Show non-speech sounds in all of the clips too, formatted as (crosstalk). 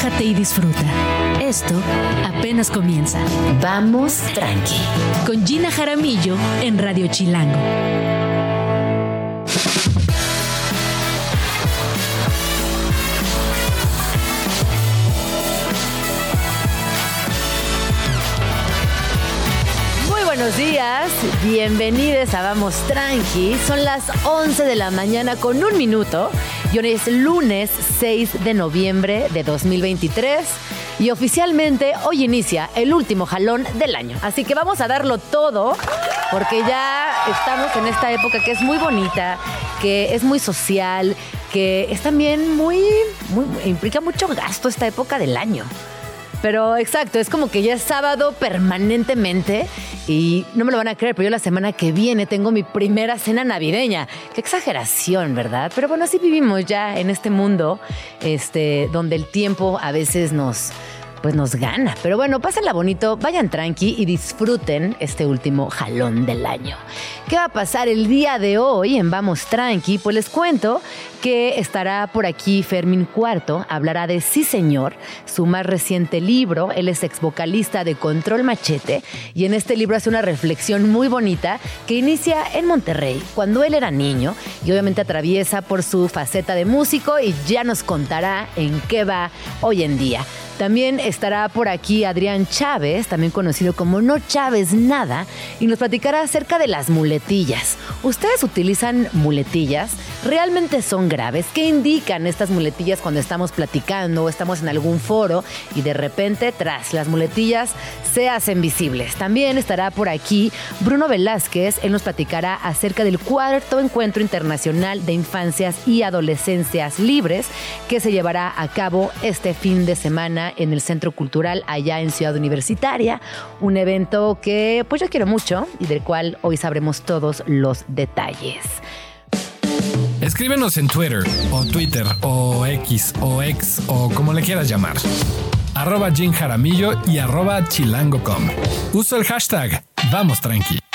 relájate y disfruta. Esto apenas comienza. Vamos tranqui. Con Gina Jaramillo en Radio Chilango. Muy buenos días, bienvenidos a Vamos Tranqui. Son las 11 de la mañana con un minuto y es lunes 6 de noviembre de 2023 y oficialmente hoy inicia el último jalón del año. Así que vamos a darlo todo porque ya estamos en esta época que es muy bonita, que es muy social, que es también muy implica mucho gasto esta época del año. Pero exacto, es como que ya es sábado permanentemente y no me lo van a creer, pero yo la semana que viene tengo mi primera cena navideña. Qué exageración, ¿verdad? Pero bueno, así vivimos ya en este mundo este, donde el tiempo a veces nos, pues nos gana. Pero bueno, pásenla bonito, vayan tranqui y disfruten este último jalón del año. ¿Qué va a pasar el día de hoy en Vamos Tranqui? Pues les cuento que estará por aquí Fermín Cuarto, hablará de Sí Señor, su más reciente libro. Él es ex vocalista de Control Machete y en este libro hace una reflexión muy bonita que inicia en Monterrey, cuando él era niño y obviamente atraviesa por su faceta de músico y ya nos contará en qué va hoy en día. También estará por aquí Adrián Chávez, también conocido como No Chávez Nada, y nos platicará acerca de las muletillas. ¿Ustedes utilizan muletillas? ¿Realmente son graves? ¿Qué indican estas muletillas cuando estamos platicando o estamos en algún foro y de repente, tras las muletillas, se hacen visibles? También estará por aquí Bruno Velázquez, él nos platicará acerca del cuarto encuentro internacional de infancias y adolescencias libres que se llevará a cabo este fin de semana en el Centro Cultural allá en Ciudad Universitaria. Un evento que pues yo quiero mucho y del cual hoy sabremos todos los detalles. Escríbenos en Twitter o Twitter o X o X o como le quieras llamar. Arroba Jim Jaramillo y arroba chilango.com. Uso el hashtag Vamos Tranqui.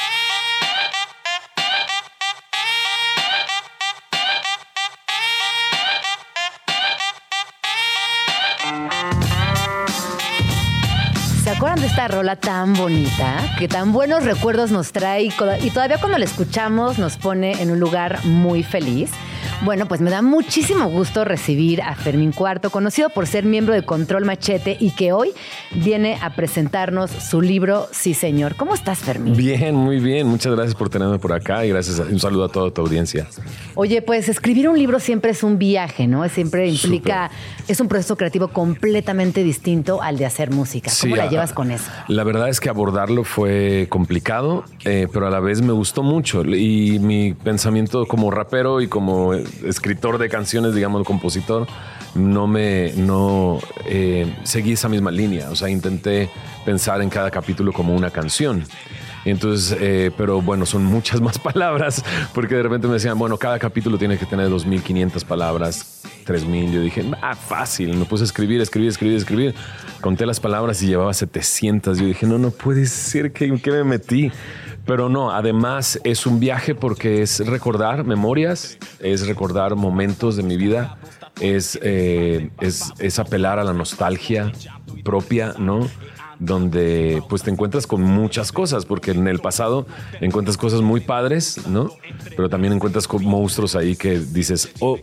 De esta rola tan bonita? Que tan buenos recuerdos nos trae y todavía cuando la escuchamos nos pone en un lugar muy feliz. Bueno, pues me da muchísimo gusto recibir a Fermín Cuarto, conocido por ser miembro de Control Machete y que hoy viene a presentarnos su libro Sí Señor. ¿Cómo estás, Fermín? Bien, muy bien. Muchas gracias por tenerme por acá y gracias. a- un saludo a toda tu audiencia. Oye, pues escribir un libro siempre es un viaje, ¿no? Siempre implica, es un proceso creativo completamente distinto al de hacer música. ¿Cómo Sí, la llevas con eso? La verdad es que abordarlo fue complicado, eh, pero a la vez me gustó mucho. Y mi pensamiento como rapero y como escritor de canciones, digamos, compositor, no me no eh, seguí esa misma línea. O sea, intenté pensar en cada capítulo como una canción. Entonces, eh, pero bueno, son muchas más (laughs) palabras, porque de repente me decían, bueno, cada capítulo tiene que tener 2.500 palabras, 3.000. Yo dije, ah, fácil. Me puse a escribir, escribir, escribir, escribir. Conté las palabras y llevaba 700. Yo dije, no, no puede ser que, ¿en qué me metí. Pero no, además es un viaje porque es recordar memorias, es recordar momentos de mi vida, es, eh, es, es apelar a la nostalgia propia, ¿no? Donde pues te encuentras con muchas cosas, porque en el pasado encuentras cosas muy padres, ¿no? Pero también encuentras con monstruos ahí que dices, oh,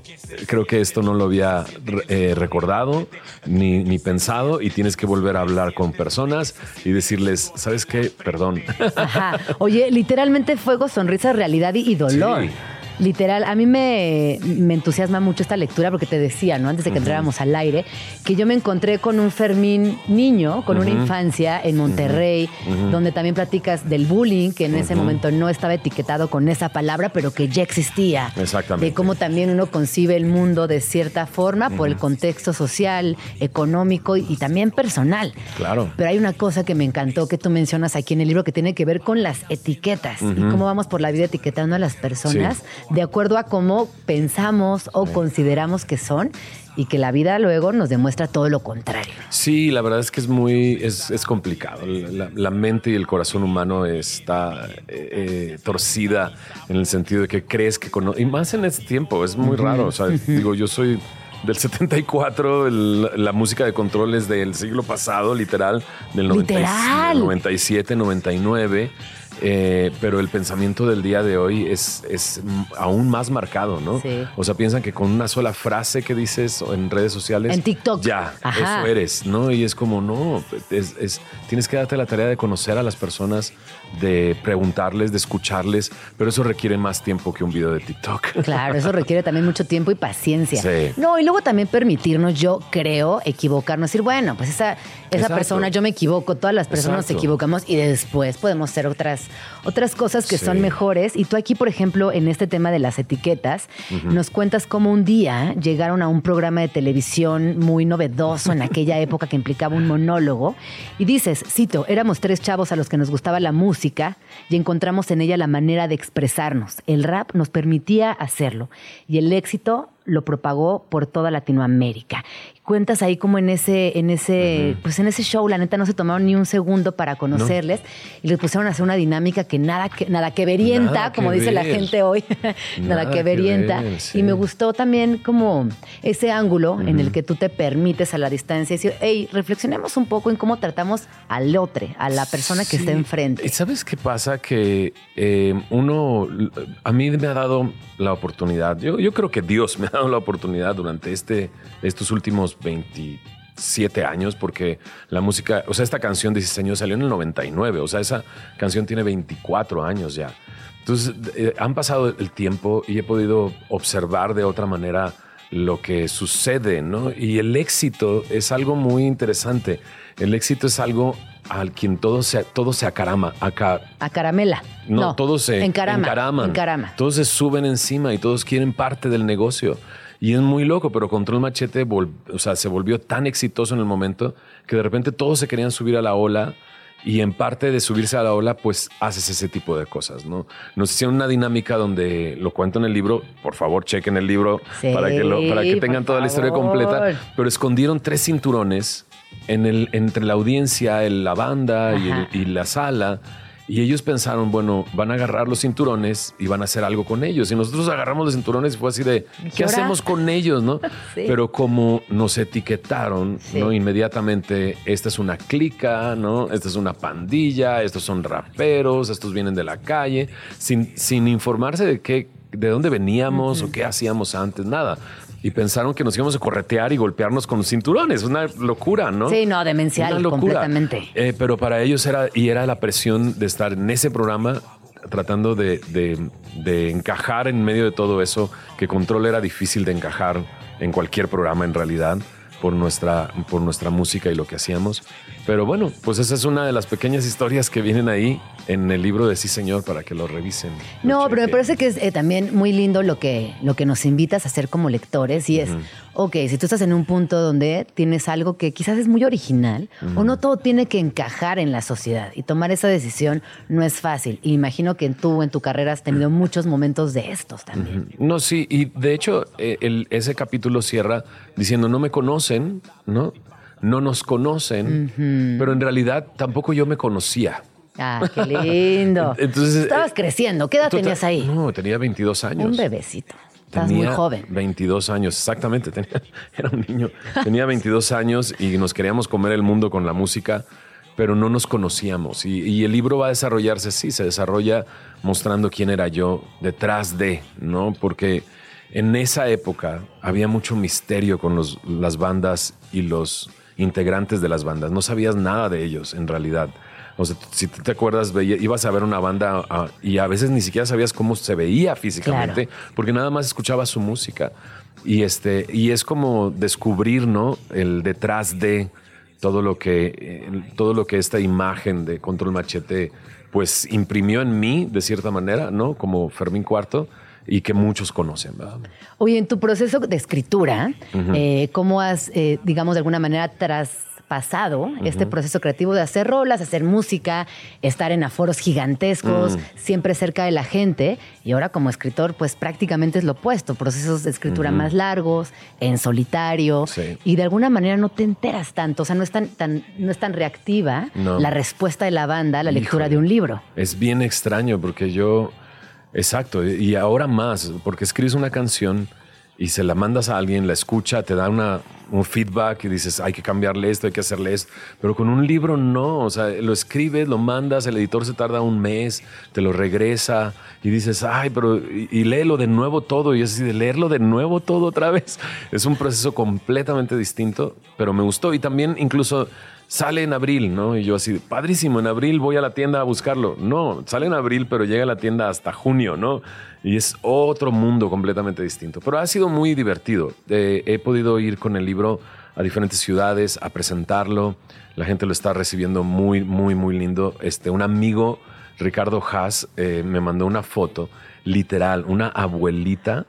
creo que esto no lo había eh, recordado ni, ni pensado y tienes que volver a hablar con personas y decirles, ¿sabes qué? Perdón. Ajá. Oye, literalmente fuego, sonrisa, realidad y, y dolor. Sí. Literal, a mí me, me entusiasma mucho esta lectura porque te decía, ¿no? Antes de que entráramos al aire, que yo me encontré con un Fermín niño, con una infancia en Monterrey, donde también platicas del bullying, que en ese momento no estaba etiquetado con esa palabra, pero que ya existía. Exactamente. De cómo también uno concibe el mundo de cierta forma por el contexto social, económico y, y también personal. Claro. Pero hay una cosa que me encantó que tú mencionas aquí en el libro que tiene que ver con las etiquetas y cómo vamos por la vida etiquetando a las personas Sí. De acuerdo a cómo pensamos o consideramos que son y que la vida luego nos demuestra todo lo contrario. Sí, la verdad es que es muy, es, es complicado. La, la mente y el corazón humano está eh, eh, torcida en el sentido de que crees que conoces, y más en este tiempo, es muy raro. O sea, digo, yo soy del 74, el- la música de control es del siglo pasado, literal, del 90 Literal. 97, 99. Eh, pero el pensamiento del día de hoy es, es aún más marcado, ¿no? Sí. O sea, piensan que con una sola frase que dices en redes sociales. En TikTok. Ya, Ajá. eso eres, ¿no? Y es como, no, es, es- tienes que darte la tarea de conocer a las personas, de preguntarles, de escucharles, pero eso requiere más tiempo que un video de TikTok. Claro, eso requiere también mucho tiempo y paciencia. Sí. No, y luego también permitirnos, yo creo, equivocarnos, decir, bueno, pues esa, esa Exacto. persona, yo me equivoco, todas las personas nos Exacto. equivocamos y después podemos hacer otras, otras cosas que Sí. son mejores. Y tú aquí, por ejemplo, en este tema de las etiquetas, nos cuentas cómo un día llegaron a un programa de televisión muy novedoso en aquella (laughs) época que implicaba un monólogo y dices, cito, éramos tres chavos a los que nos gustaba la música y encontramos en ella la manera de expresarnos. El rap nos permitía hacerlo y el éxito lo propagó por toda Latinoamérica. Cuentas ahí como en ese, en ese, pues en ese show, la neta no se tomaron ni un segundo para conocerles y les pusieron a hacer una dinámica que nada que, nada que verienta, Nada que como dice la gente hoy, (laughs) nada, Nada que que verienta. ver, sí. Y me gustó también como ese ángulo en el que tú te permites a la distancia decir, hey, reflexionemos un poco en cómo tratamos al otro, a la persona que Sí. está enfrente. ¿Y sabes qué pasa? Que eh, uno, a mí me ha dado la oportunidad, yo, yo creo que Dios me ha dado la oportunidad durante este, estos últimos 27 años, porque la música, o sea, esta canción de Diseño salió en el 99, o sea, esa canción tiene 24 años ya. Entonces, eh, han pasado el tiempo y he podido observar de otra manera lo que sucede, ¿no? Y el éxito es algo muy interesante. El éxito es algo al quien todo se, todo se acarama, acá, A caramela. no, No, todos se encarama, encaraman. encarama. Todos se suben encima y todos quieren parte del negocio. Y es muy loco, pero Control Machete vol- o sea, se volvió tan exitoso en el momento que de repente todos se querían subir a la ola y en parte de subirse a la ola, pues haces ese tipo de cosas, ¿no? Nos hicieron una dinámica donde lo cuento en el libro, por favor, chequen el libro Sí, para, que lo- para que tengan toda la historia completa, pero escondieron tres cinturones en el, entre la audiencia, el- la banda y, el- Ajá. y la sala. Y ellos pensaron, bueno, van a agarrar los cinturones y van a hacer algo con ellos. Y nosotros agarramos los cinturones y fue así de, ¿qué hacemos con ellos? ¿no? (laughs) Sí. Pero como nos etiquetaron, Sí. ¿no? Inmediatamente, esta es una clica, ¿no? Esta es una pandilla, estos son raperos, estos vienen de la calle, sin, sin informarse de qué, de dónde veníamos o qué hacíamos antes, nada. Y pensaron que nos íbamos a corretear y golpearnos con los cinturones. Una locura, ¿no? Sí, no, demencial, Una locura. completamente. Eh, pero para ellos era, y era la presión de estar en ese programa tratando de, de- de encajar en medio de todo eso, que Control era difícil de encajar en cualquier programa en realidad por nuestra, por nuestra música y lo que hacíamos. Pero bueno, pues esa es una de las pequeñas historias que vienen ahí en el libro de Sí Señor para que lo revisen. No, Lo pero me parece que es eh, también muy lindo lo que, lo que nos invitas a hacer como lectores y es, ok, si tú estás en un punto donde tienes algo que quizás es muy original o no todo tiene que encajar en la sociedad y tomar esa decisión no es fácil. Y imagino que tú en tu carrera has tenido muchos momentos de estos también. No, sí, y de hecho eh, el- ese capítulo cierra diciendo, no me conocen, ¿no? No nos conocen, pero en realidad tampoco yo me conocía. Ah, qué lindo. (laughs) Entonces, Estabas eh, creciendo. ¿Qué edad tenías ahí? No, tenía 22 años. Un bebecito. Estás muy joven. 22 años, exactamente. (laughs) tenía- era un niño. Tenía 22 años y nos queríamos comer el mundo con la música, pero no nos conocíamos. Y, y el libro va a desarrollarse, sí, se desarrolla mostrando quién era yo detrás de, ¿no? Porque en esa época había mucho misterio con los- las bandas y los integrantes de las bandas. No sabías nada de ellos, en realidad. O sea, si te acuerdas, veía- ibas a ver una banda ah, y a veces ni siquiera sabías cómo se veía físicamente, porque nada más escuchabas su música. Y, este, y es como descubrir, ¿no? El detrás de todo lo que, eh, todo lo que esta imagen de Control Machete, pues imprimió en mí, de cierta manera, ¿no? Como Fermín Cuarto, y que muchos conocen, ¿verdad? Oye, en tu proceso de escritura, eh, ¿cómo has, eh, digamos, de alguna manera traspasado este proceso creativo de hacer rolas, hacer música, estar en aforos gigantescos, siempre cerca de la gente? Y ahora como escritor, pues prácticamente es lo opuesto, procesos de escritura más largos, en solitario, Sí. y de alguna manera no te enteras tanto, o sea, no es tan, tan, no es tan reactiva No. la respuesta de la banda a la lectura de un libro. Es bien extraño porque yo, exacto, y ahora más, porque escribes una canción y se la mandas a alguien, la escucha, te da una, un feedback y dices, hay que cambiarle esto, hay que hacerle esto. Pero con un libro no, o sea, lo escribes, lo mandas, el editor se tarda un mes, te lo regresa y dices, ay, pero y, léelo de nuevo todo. Y es así de leerlo de nuevo todo otra vez. (laughs) Es un proceso completamente distinto, pero me gustó. Y también incluso sale en abril, ¿no? Y yo así, padrísimo, en abril voy a la tienda a buscarlo. No, sale en abril, pero llega a la tienda hasta junio, ¿no? Y es otro mundo completamente distinto. Pero ha sido muy divertido. Eh, he podido ir con el libro a diferentes ciudades a presentarlo. La gente lo está recibiendo muy, muy, muy lindo. Este, un amigo, Ricardo Haas, eh, me mandó una foto, literal, una abuelita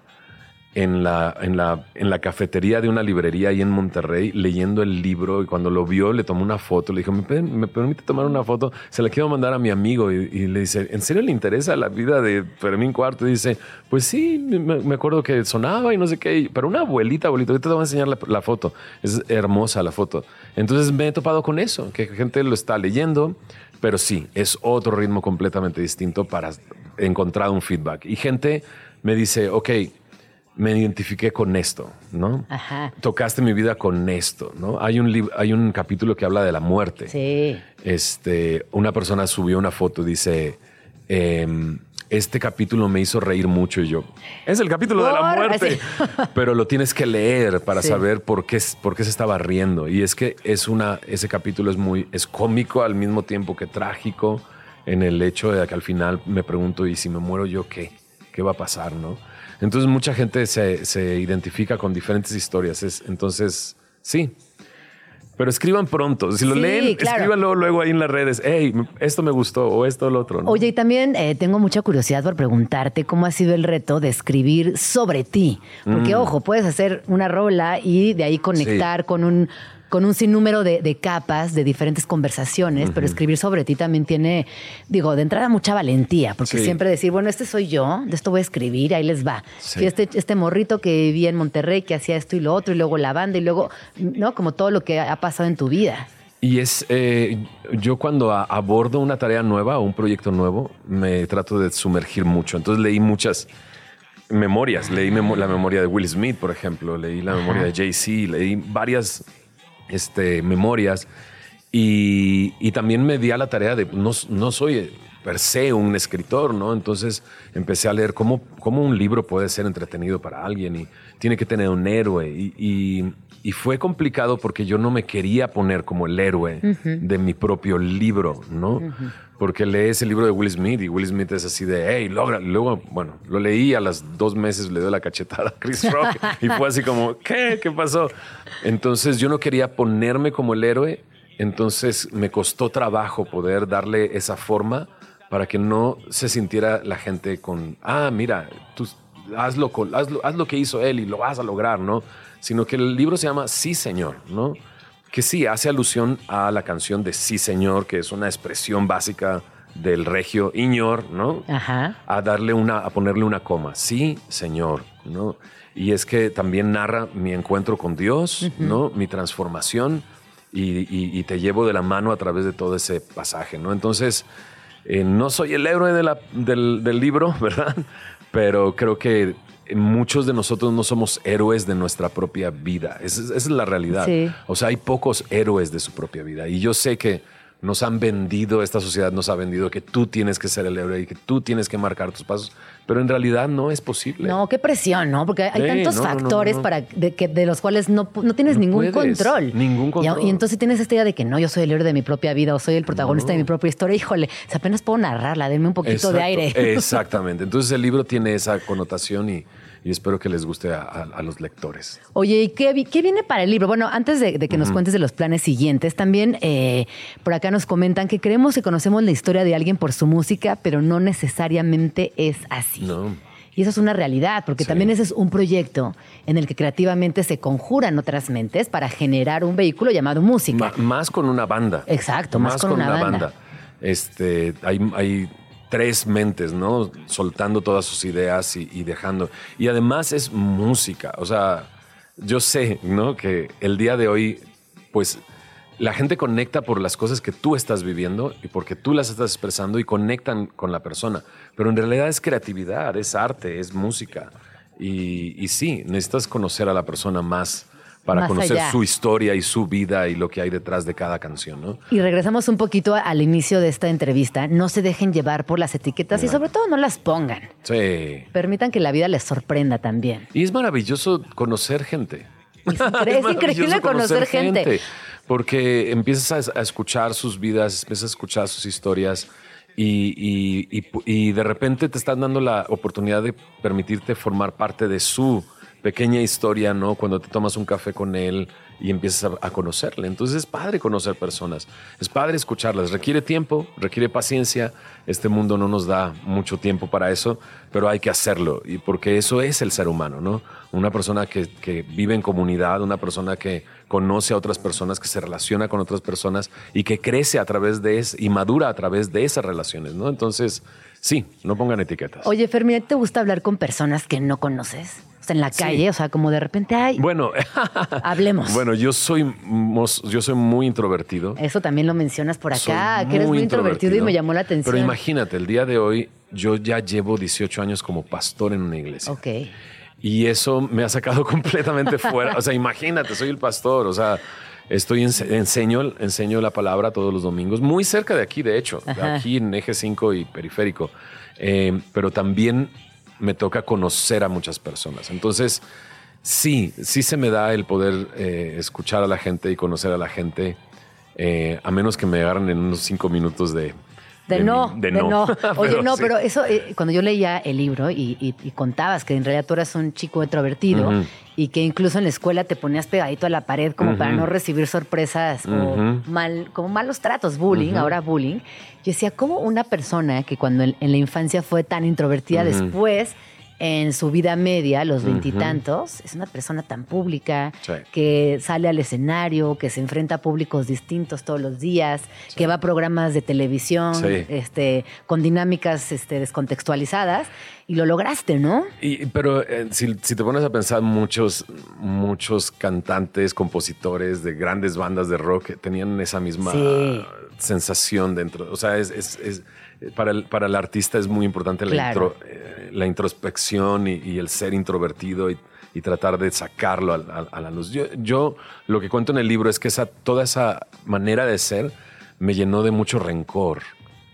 en la, en, la, en la cafetería de una librería ahí en Monterrey leyendo el libro y cuando lo vio le tomó una foto, le dijo, ¿me, me permite tomar una foto? Se la quiero mandar a mi amigo y, le dice, ¿en serio le interesa la vida de Fermín Cuarto? Y dice, pues sí, me, acuerdo que sonaba y no sé qué, pero una abuelita, abuelito, ahorita te voy a enseñar la, la, foto, es hermosa la foto. Entonces me he topado con eso, que gente lo está leyendo, pero sí, es otro ritmo completamente distinto para encontrar un feedback. Y gente me dice, ok, me identifiqué con esto, ¿no? Ajá. Tocaste mi vida con esto, ¿no? Hay un, hay un capítulo que habla de la muerte. Sí. Este, una persona subió una foto y dice, em, este capítulo me hizo reír mucho y yo, es el capítulo de la muerte, (laughs) pero lo tienes que leer para saber por qué, por qué se estaba riendo. Y es que es una, ese capítulo es muy, es cómico al mismo tiempo que trágico en el hecho de que al final me pregunto, ¿y si me muero yo qué? ¿Qué va a pasar, no? Entonces mucha gente se, identifica con diferentes historias. entonces, sí. Pero escriban pronto. Si lo leen, escríbanlo luego ahí en las redes. Hey, esto me gustó o esto o lo otro. Oye, y también eh, tengo mucha curiosidad por preguntarte cómo ha sido el reto de escribir sobre ti. Porque, mm. ojo, puedes hacer una rola y de ahí conectar con un con un sinnúmero de, capas, de diferentes conversaciones, pero escribir sobre ti también tiene, digo, de entrada mucha valentía, porque siempre decir, bueno, este soy yo, de esto voy a escribir, ahí les va. este, este morrito que vivía en Monterrey, que hacía esto y lo otro, y luego la banda, y luego, ¿no? Como todo lo que ha pasado en tu vida. Y es, eh, yo cuando abordo una tarea nueva o un proyecto nuevo, me trato de sumergir mucho. Entonces leí muchas memorias. Leí la memoria de Will Smith, por ejemplo. Leí la memoria de Jay-Z. Leí varias este, memorias. Y, también me di a la tarea de, no, no soy per se un escritor, ¿no? Entonces empecé a leer cómo, cómo un libro puede ser entretenido para alguien y tiene que tener un héroe. Y, fue complicado porque yo no me quería poner como el héroe de mi propio libro, ¿no? Porque lees el libro de Will Smith y Will Smith es así de, hey, logra. Luego, bueno, lo leí a las dos meses, le dio la cachetada a Chris Rock (laughs) y fue así como, ¿qué? ¿Qué pasó? Entonces yo no quería ponerme como el héroe, entonces me costó trabajo poder darle esa forma para que no se sintiera la gente con, ah, mira, tú hazlo, haz lo que hizo él y lo vas a lograr, ¿no? Sino que el libro se llama Sí, Señor, ¿no? Que sí hace alusión a la canción de Sí, Señor, que es una expresión básica del regio Iñor, ¿no? Ajá. A darle una, a ponerle una coma. Sí, Señor, ¿no? Y es que también narra mi encuentro con Dios, ¿no? Mi transformación y, te llevo de la mano a través de todo ese pasaje, ¿no? Entonces, eh, no soy el héroe del, libro, (laughs) ¿verdad? Pero creo que muchos de nosotros no somos héroes de nuestra propia vida. Esa, es la realidad. O sea, hay pocos héroes de su propia vida. Y yo sé que nos han vendido, esta sociedad nos ha vendido que tú tienes que ser el héroe y que tú tienes que marcar tus pasos, pero en realidad no es posible. No, qué presión, ¿no? Porque hay tantos factores para de, que, de los cuales no, tienes ningún control. Ningún control. Y, entonces tienes esta idea de que no, yo soy el héroe de mi propia vida o soy el protagonista de mi propia historia. Híjole, si apenas puedo narrarla, denme un poquito de aire. (laughs) Exactamente. Entonces el libro tiene esa connotación y y espero que les guste a, los lectores. Oye, ¿y qué, viene para el libro? Bueno, antes de, que nos cuentes de los planes siguientes, también eh, por acá nos comentan que creemos que conocemos la historia de alguien por su música, pero no necesariamente es así. No. Y eso es una realidad, porque también ese es un proyecto en el que creativamente se conjuran otras mentes para generar un vehículo llamado música. más con una banda. Exacto, más, con, una, banda. Este, hay, hay tres mentes, ¿no? Soltando todas sus ideas y, dejando. Y además es música. O sea, yo sé, ¿no? Que el día de hoy, pues la gente conecta por las cosas que tú estás viviendo y porque tú las estás expresando y conectan con la persona. Pero en realidad es creatividad, es arte, es música. Y, sí, necesitas conocer a la persona más para Más conocer allá. su historia y su vida y lo que hay detrás de cada canción, ¿no? Y regresamos un poquito al inicio de esta entrevista. No se dejen llevar por las etiquetas y sobre todo no las pongan. Sí. Permitan que la vida les sorprenda también. Y es maravilloso conocer gente. Es, incre- (laughs) es increíble conocer gente. Porque empiezas a, a escuchar sus vidas, empiezas a escuchar sus historias y, y- y- y de repente te están dando la oportunidad de permitirte formar parte de su pequeña historia, ¿no? Cuando te tomas un café con él y empiezas a, conocerle. Entonces es padre conocer personas, es padre escucharlas. Requiere tiempo, requiere paciencia. Este mundo no nos da mucho tiempo para eso, pero hay que hacerlo. Y porque eso es el ser humano, ¿no? Una persona que, que vive en comunidad, una persona que conoce a otras personas, que se relaciona con otras personas y que crece a través de eso y madura a través de esas relaciones, ¿no? Entonces, sí, no pongan etiquetas. Oye, Fermín, ¿te gusta hablar con personas que no conoces? O sea, en la calle, o sea, como de repente, ay, Bueno, (laughs) hablemos. (laughs) bueno, yo soy, yo soy muy introvertido. Eso también lo mencionas por acá, Soy que eres muy introvertido y me llamó la atención. Pero imagínate, el día de hoy yo ya llevo 18 años como pastor en una iglesia. Ok. Y eso me ha sacado (laughs) completamente fuera. O sea, imagínate, soy el pastor. O sea, estoy ense- enseño, enseño la palabra todos los domingos, muy cerca de aquí, de hecho, Ajá. aquí en Eje 5 y Periférico. Eh, pero también me toca conocer a muchas personas. Entonces, sí, sí se me da el poder eh, escuchar a la gente y conocer a la gente, eh, a menos que me agarren en unos cinco minutos de... De, no, de, no. (laughs) Oye, no, sí. pero eso, eh, cuando yo leía el libro y, y- y contabas que en realidad tú eras un chico introvertido y que incluso en la escuela te ponías pegadito a la pared como para no recibir sorpresas o mal, como malos tratos, bullying, ahora bullying. Yo decía, ¿cómo una persona que cuando en, en la infancia fue tan introvertida después en su vida media, los veintitantos, es una persona tan pública, Sí. que sale al escenario, que se enfrenta a públicos distintos todos los días, que va a programas de televisión, Sí. este, con dinámicas este, descontextualizadas, y lo lograste, ¿no? Y, pero eh, si, si te pones a pensar, muchos, muchos cantantes, compositores de grandes bandas de rock tenían esa misma. Sensación dentro. O sea, es, es- es- para, el, para el artista es muy importante la, intro- eh, la introspección y, y el ser introvertido y, y tratar de sacarlo a, a- a la luz. Yo, yo lo que cuento en el libro es que esa, toda esa manera de ser me llenó de mucho rencor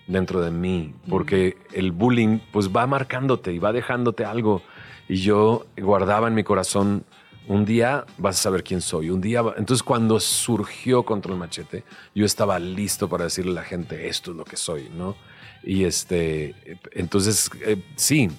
dentro de mí, porque el bullying pues va marcándote y va dejándote algo. Y yo guardaba en mi corazón, un día vas a saber quién soy, un día... va-". Entonces cuando surgió Control Machete, yo estaba listo para decirle a la gente, esto es lo que soy, ¿no? Y este, entonces, eh, sí,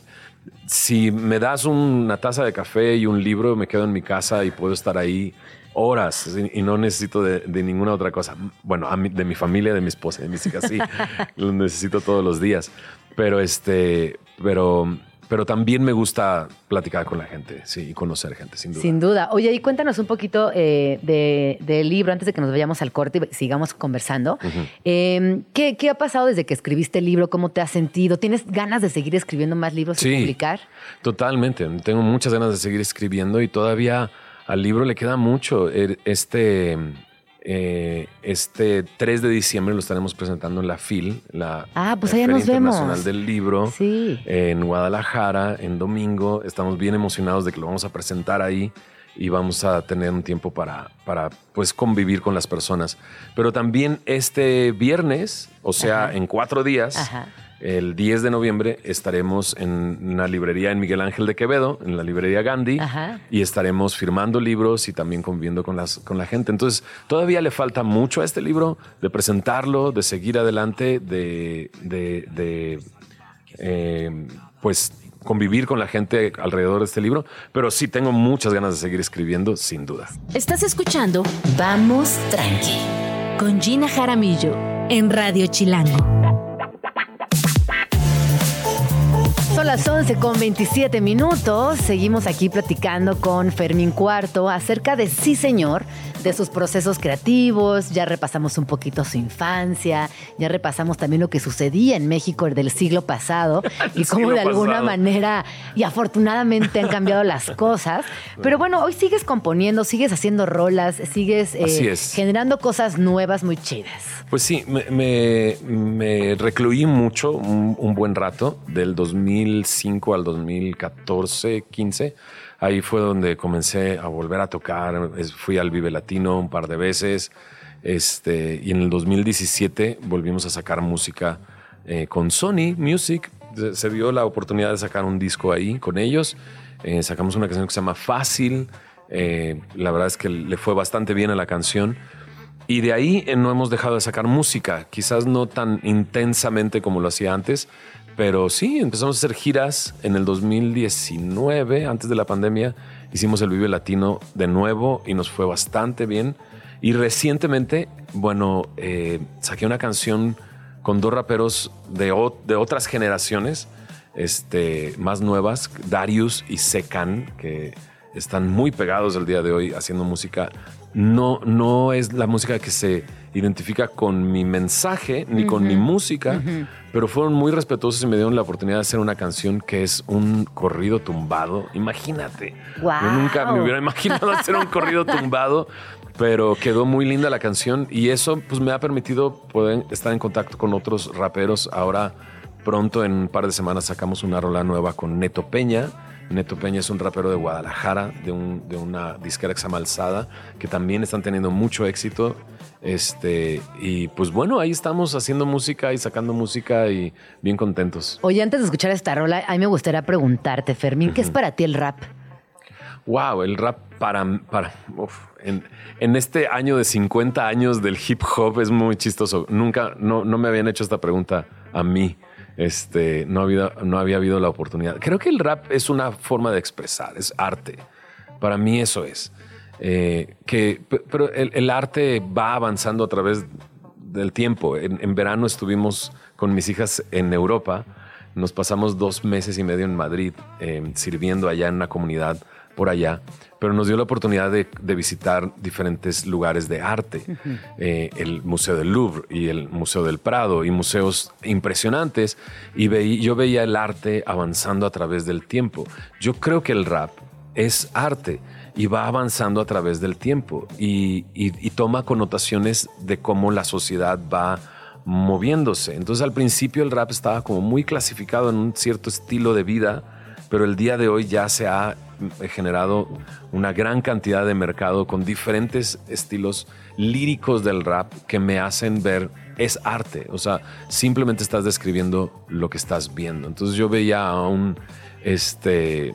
si me das una taza de café y un libro, me quedo en mi casa y puedo estar ahí horas y no necesito de, ninguna otra cosa. Bueno, de mi familia, de mi esposa, de mis hijas, sí, (laughs) lo necesito todos los días. Pero este, pero, pero también me gusta platicar con la gente, sí, y conocer gente, sin duda. Sin duda. Oye, y cuéntanos un poquito eh, de- del libro antes de que nos vayamos al corte y sigamos conversando. Eh, ¿qué, qué ha pasado desde que escribiste el libro? ¿Cómo te has sentido? ¿Tienes ganas de seguir escribiendo más libros y Sí. publicar? Totalmente. Tengo muchas ganas de seguir escribiendo y todavía al libro le queda mucho. Er- Este, eh, este 3 de diciembre lo estaremos presentando en la FIL, la Ah, pues Feria nos vemos. Internacional del Libro, Sí. en Guadalajara, en domingo. Estamos bien emocionados de que lo vamos a presentar ahí y vamos a tener un tiempo para, para pues, convivir con las personas. Pero también este viernes, o sea, Ajá. en cuatro días, Ajá. El 10 de noviembre estaremos en una librería en Miguel Ángel de Quevedo, en la librería Gandhi, Ajá. y estaremos firmando libros y también conviviendo con, las, con la gente. Entonces, todavía le falta mucho a este libro, de presentarlo, de seguir adelante, de, de- de, eh, pues convivir con la gente alrededor de este libro, pero sí tengo muchas ganas de seguir escribiendo, sin duda. Estás escuchando Vamos Tranqui con Gina Jaramillo en Radio Chilango. Son las 11 con 27 minutos. Seguimos aquí platicando con Fermín Cuarto acerca de Sí Señor, de sus procesos creativos. Ya repasamos un poquito su infancia, ya repasamos también lo que sucedía en México del siglo pasado (laughs) y cómo de alguna pasado. manera y afortunadamente han cambiado las (laughs) cosas. Pero bueno, hoy sigues componiendo, sigues haciendo rolas, sigues eh, generando cosas nuevas muy chidas. Pues sí, me, me- me recluí mucho, un, un buen rato, del 2000 2005 al 2014, 15. Ahí fue donde comencé a volver a tocar. Fui al Vive Latino un par de veces. Este, y en el 2017 volvimos a sacar música eh, con Sony Music. Se dio la oportunidad de sacar un disco ahí con ellos. Eh, sacamos una canción que se llama Fácil. Eh, la verdad es que le fue bastante bien a la canción. Y de ahí no hemos dejado de sacar música, quizás no tan intensamente como lo hacía antes, pero sí, empezamos a hacer giras en el 2019, antes de la pandemia. Hicimos el Vive Latino de nuevo y nos fue bastante bien. Y recientemente, bueno, saqué una canción con dos raperos de, de otras generaciones, este, más nuevas, Darius y Sekan, que están muy pegados el día de hoy haciendo música. No, no es la música que se identifica con mi mensaje ni con mi música, pero fueron muy respetuosos y me dieron la oportunidad de hacer una canción que es un corrido tumbado. Imagínate. Yo nunca me hubiera imaginado hacer un corrido (laughs) tumbado, pero quedó muy linda la canción y eso pues me ha permitido poder estar en contacto con otros raperos. Ahora pronto en un par de semanas sacamos una rola nueva con Neto Peña. Neto Peña es un rapero de Guadalajara, de, una disquera que se llama Alzada, que también están teniendo mucho éxito. Este, y pues bueno, ahí estamos haciendo música y sacando música y bien contentos. Oye, antes de escuchar esta rola, a mí me gustaría preguntarte, Fermín, ¿qué es para ti el rap? Wow, el rap para, para en, este año de 50 años del hip hop es muy chistoso. Nunca, no, no me habían hecho esta pregunta a mí. Este, no, había, no había habido la oportunidad. Creo que el rap es una forma de expresar, es arte. Para mí eso es. Eh, que, pero el, arte va avanzando a través del tiempo. En, verano estuvimos con mis hijas en Europa. Nos pasamos dos meses y medio en Madrid eh, sirviendo allá en una comunidad por allá, pero nos dio la oportunidad de, visitar diferentes lugares de arte, eh, el Museo del Louvre y el Museo del Prado y museos impresionantes, y yo veía el arte avanzando a través del tiempo. Yo creo que el rap es arte y va avanzando a través del tiempo y, toma connotaciones de cómo la sociedad va moviéndose. Entonces al principio el rap estaba como muy clasificado en un cierto estilo de vida, pero el día de hoy ya se ha he generado una gran cantidad de mercado con diferentes estilos líricos del rap que me hacen ver es arte. O sea, simplemente estás describiendo lo que estás viendo. Entonces yo veía a un, este,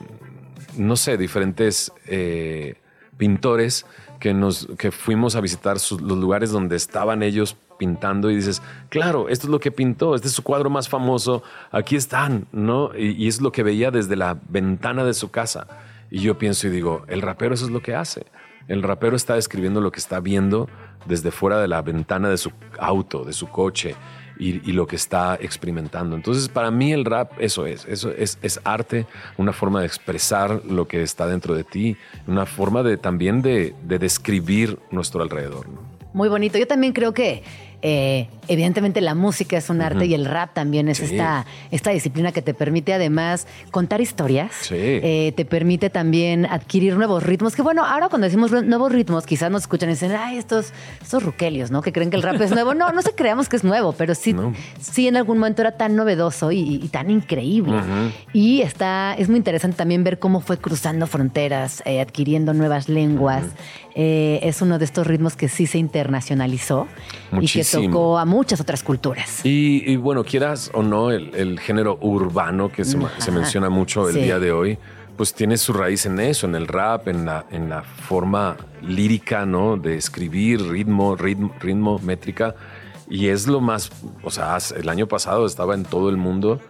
no sé, diferentes eh, pintores que, nos, que fuimos a visitar los lugares donde estaban ellos pintando y dices, claro, esto es lo que pintó, este es su cuadro más famoso, aquí están, ¿no? Y, y es lo que veía desde la ventana de su casa. Y yo pienso y digo, el rapero eso es lo que hace. El rapero está describiendo lo que está viendo desde fuera de la ventana de su auto, de su coche y, lo que está experimentando. Entonces, para mí el rap eso es, eso es, es, arte, una forma de expresar lo que está dentro de ti, una forma de también de, de describir nuestro alrededor. Muy bonito. Yo también creo que eh, evidentemente la música es un arte y el rap también es esta, esta disciplina que te permite además contar historias, eh, te permite también adquirir nuevos ritmos, que bueno, ahora cuando decimos nuevos ritmos quizás nos escuchan y dicen, ay, estos, estos ruquelios, ¿no? Que creen que el rap es nuevo. No, no se creamos que es nuevo, pero sí, sí en algún momento era tan novedoso y, tan increíble. Y está, es muy interesante también ver cómo fue cruzando fronteras, eh, adquiriendo nuevas lenguas. Es uno de estos ritmos que sí se internacionalizó y que tocó a muchas otras culturas. Y, bueno, quieras o no, el, género urbano que se, menciona mucho el día de hoy, pues tiene su raíz en eso, en el rap, en la, en la forma lírica, ¿no? De escribir, ritmo, ritmo, ritmo, métrica. Y es lo más, o sea, el año pasado estaba en todo el mundo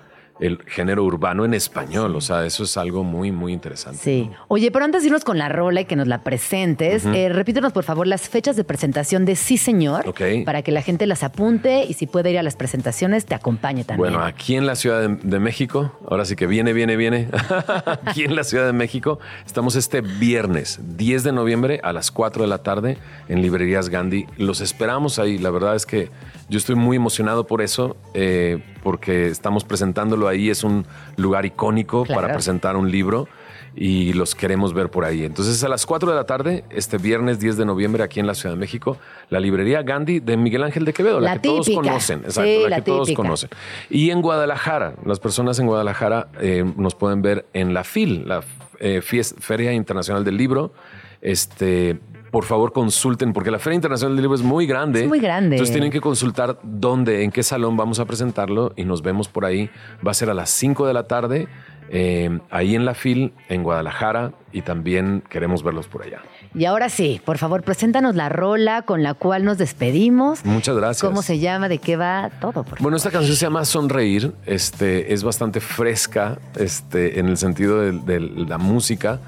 el género urbano en español. O sea, eso es algo muy, muy interesante. Sí. Oye, pero antes de irnos con la rola y que nos la presentes, eh, repítenos por favor las fechas de presentación de Sí Señor para que la gente las apunte y si puede ir a las presentaciones, te acompañe también. Bueno, aquí en la Ciudad de, México, ahora sí que viene, viene, viene. (laughs) aquí en la Ciudad de México estamos este viernes 10 de noviembre a las 4 de la tarde en Librerías Gandhi. Los esperamos ahí. La verdad es que yo estoy muy emocionado por eso, eh, porque estamos presentándolo ahí. Es un lugar icónico para presentar un libro. y los queremos ver por ahí. Entonces a las 4 de la tarde, este viernes 10 de noviembre aquí en la Ciudad de México, la librería Gandhi de Miguel Ángel de Quevedo, la, La que todos conocen, exacto, Sí, la, la que todos conocen. Y en Guadalajara, las personas en Guadalajara eh, nos pueden ver en la FIL, la eh, Feria Internacional del Libro. Este, por favor, consulten, porque la Feria Internacional del Libro es muy grande. Es muy grande. Entonces tienen que consultar dónde, en qué salón vamos a presentarlo y nos vemos por ahí. Va a ser a las 5 de la tarde, eh, ahí en la FIL, en Guadalajara, y también queremos verlos por allá. Y ahora sí, por favor, preséntanos la rola con la cual nos despedimos. Muchas gracias. ¿Cómo se llama? ¿De qué va? Todo, por favor. Bueno, esta canción se llama Sonreír. Este, es bastante fresca este, en el sentido de, de la música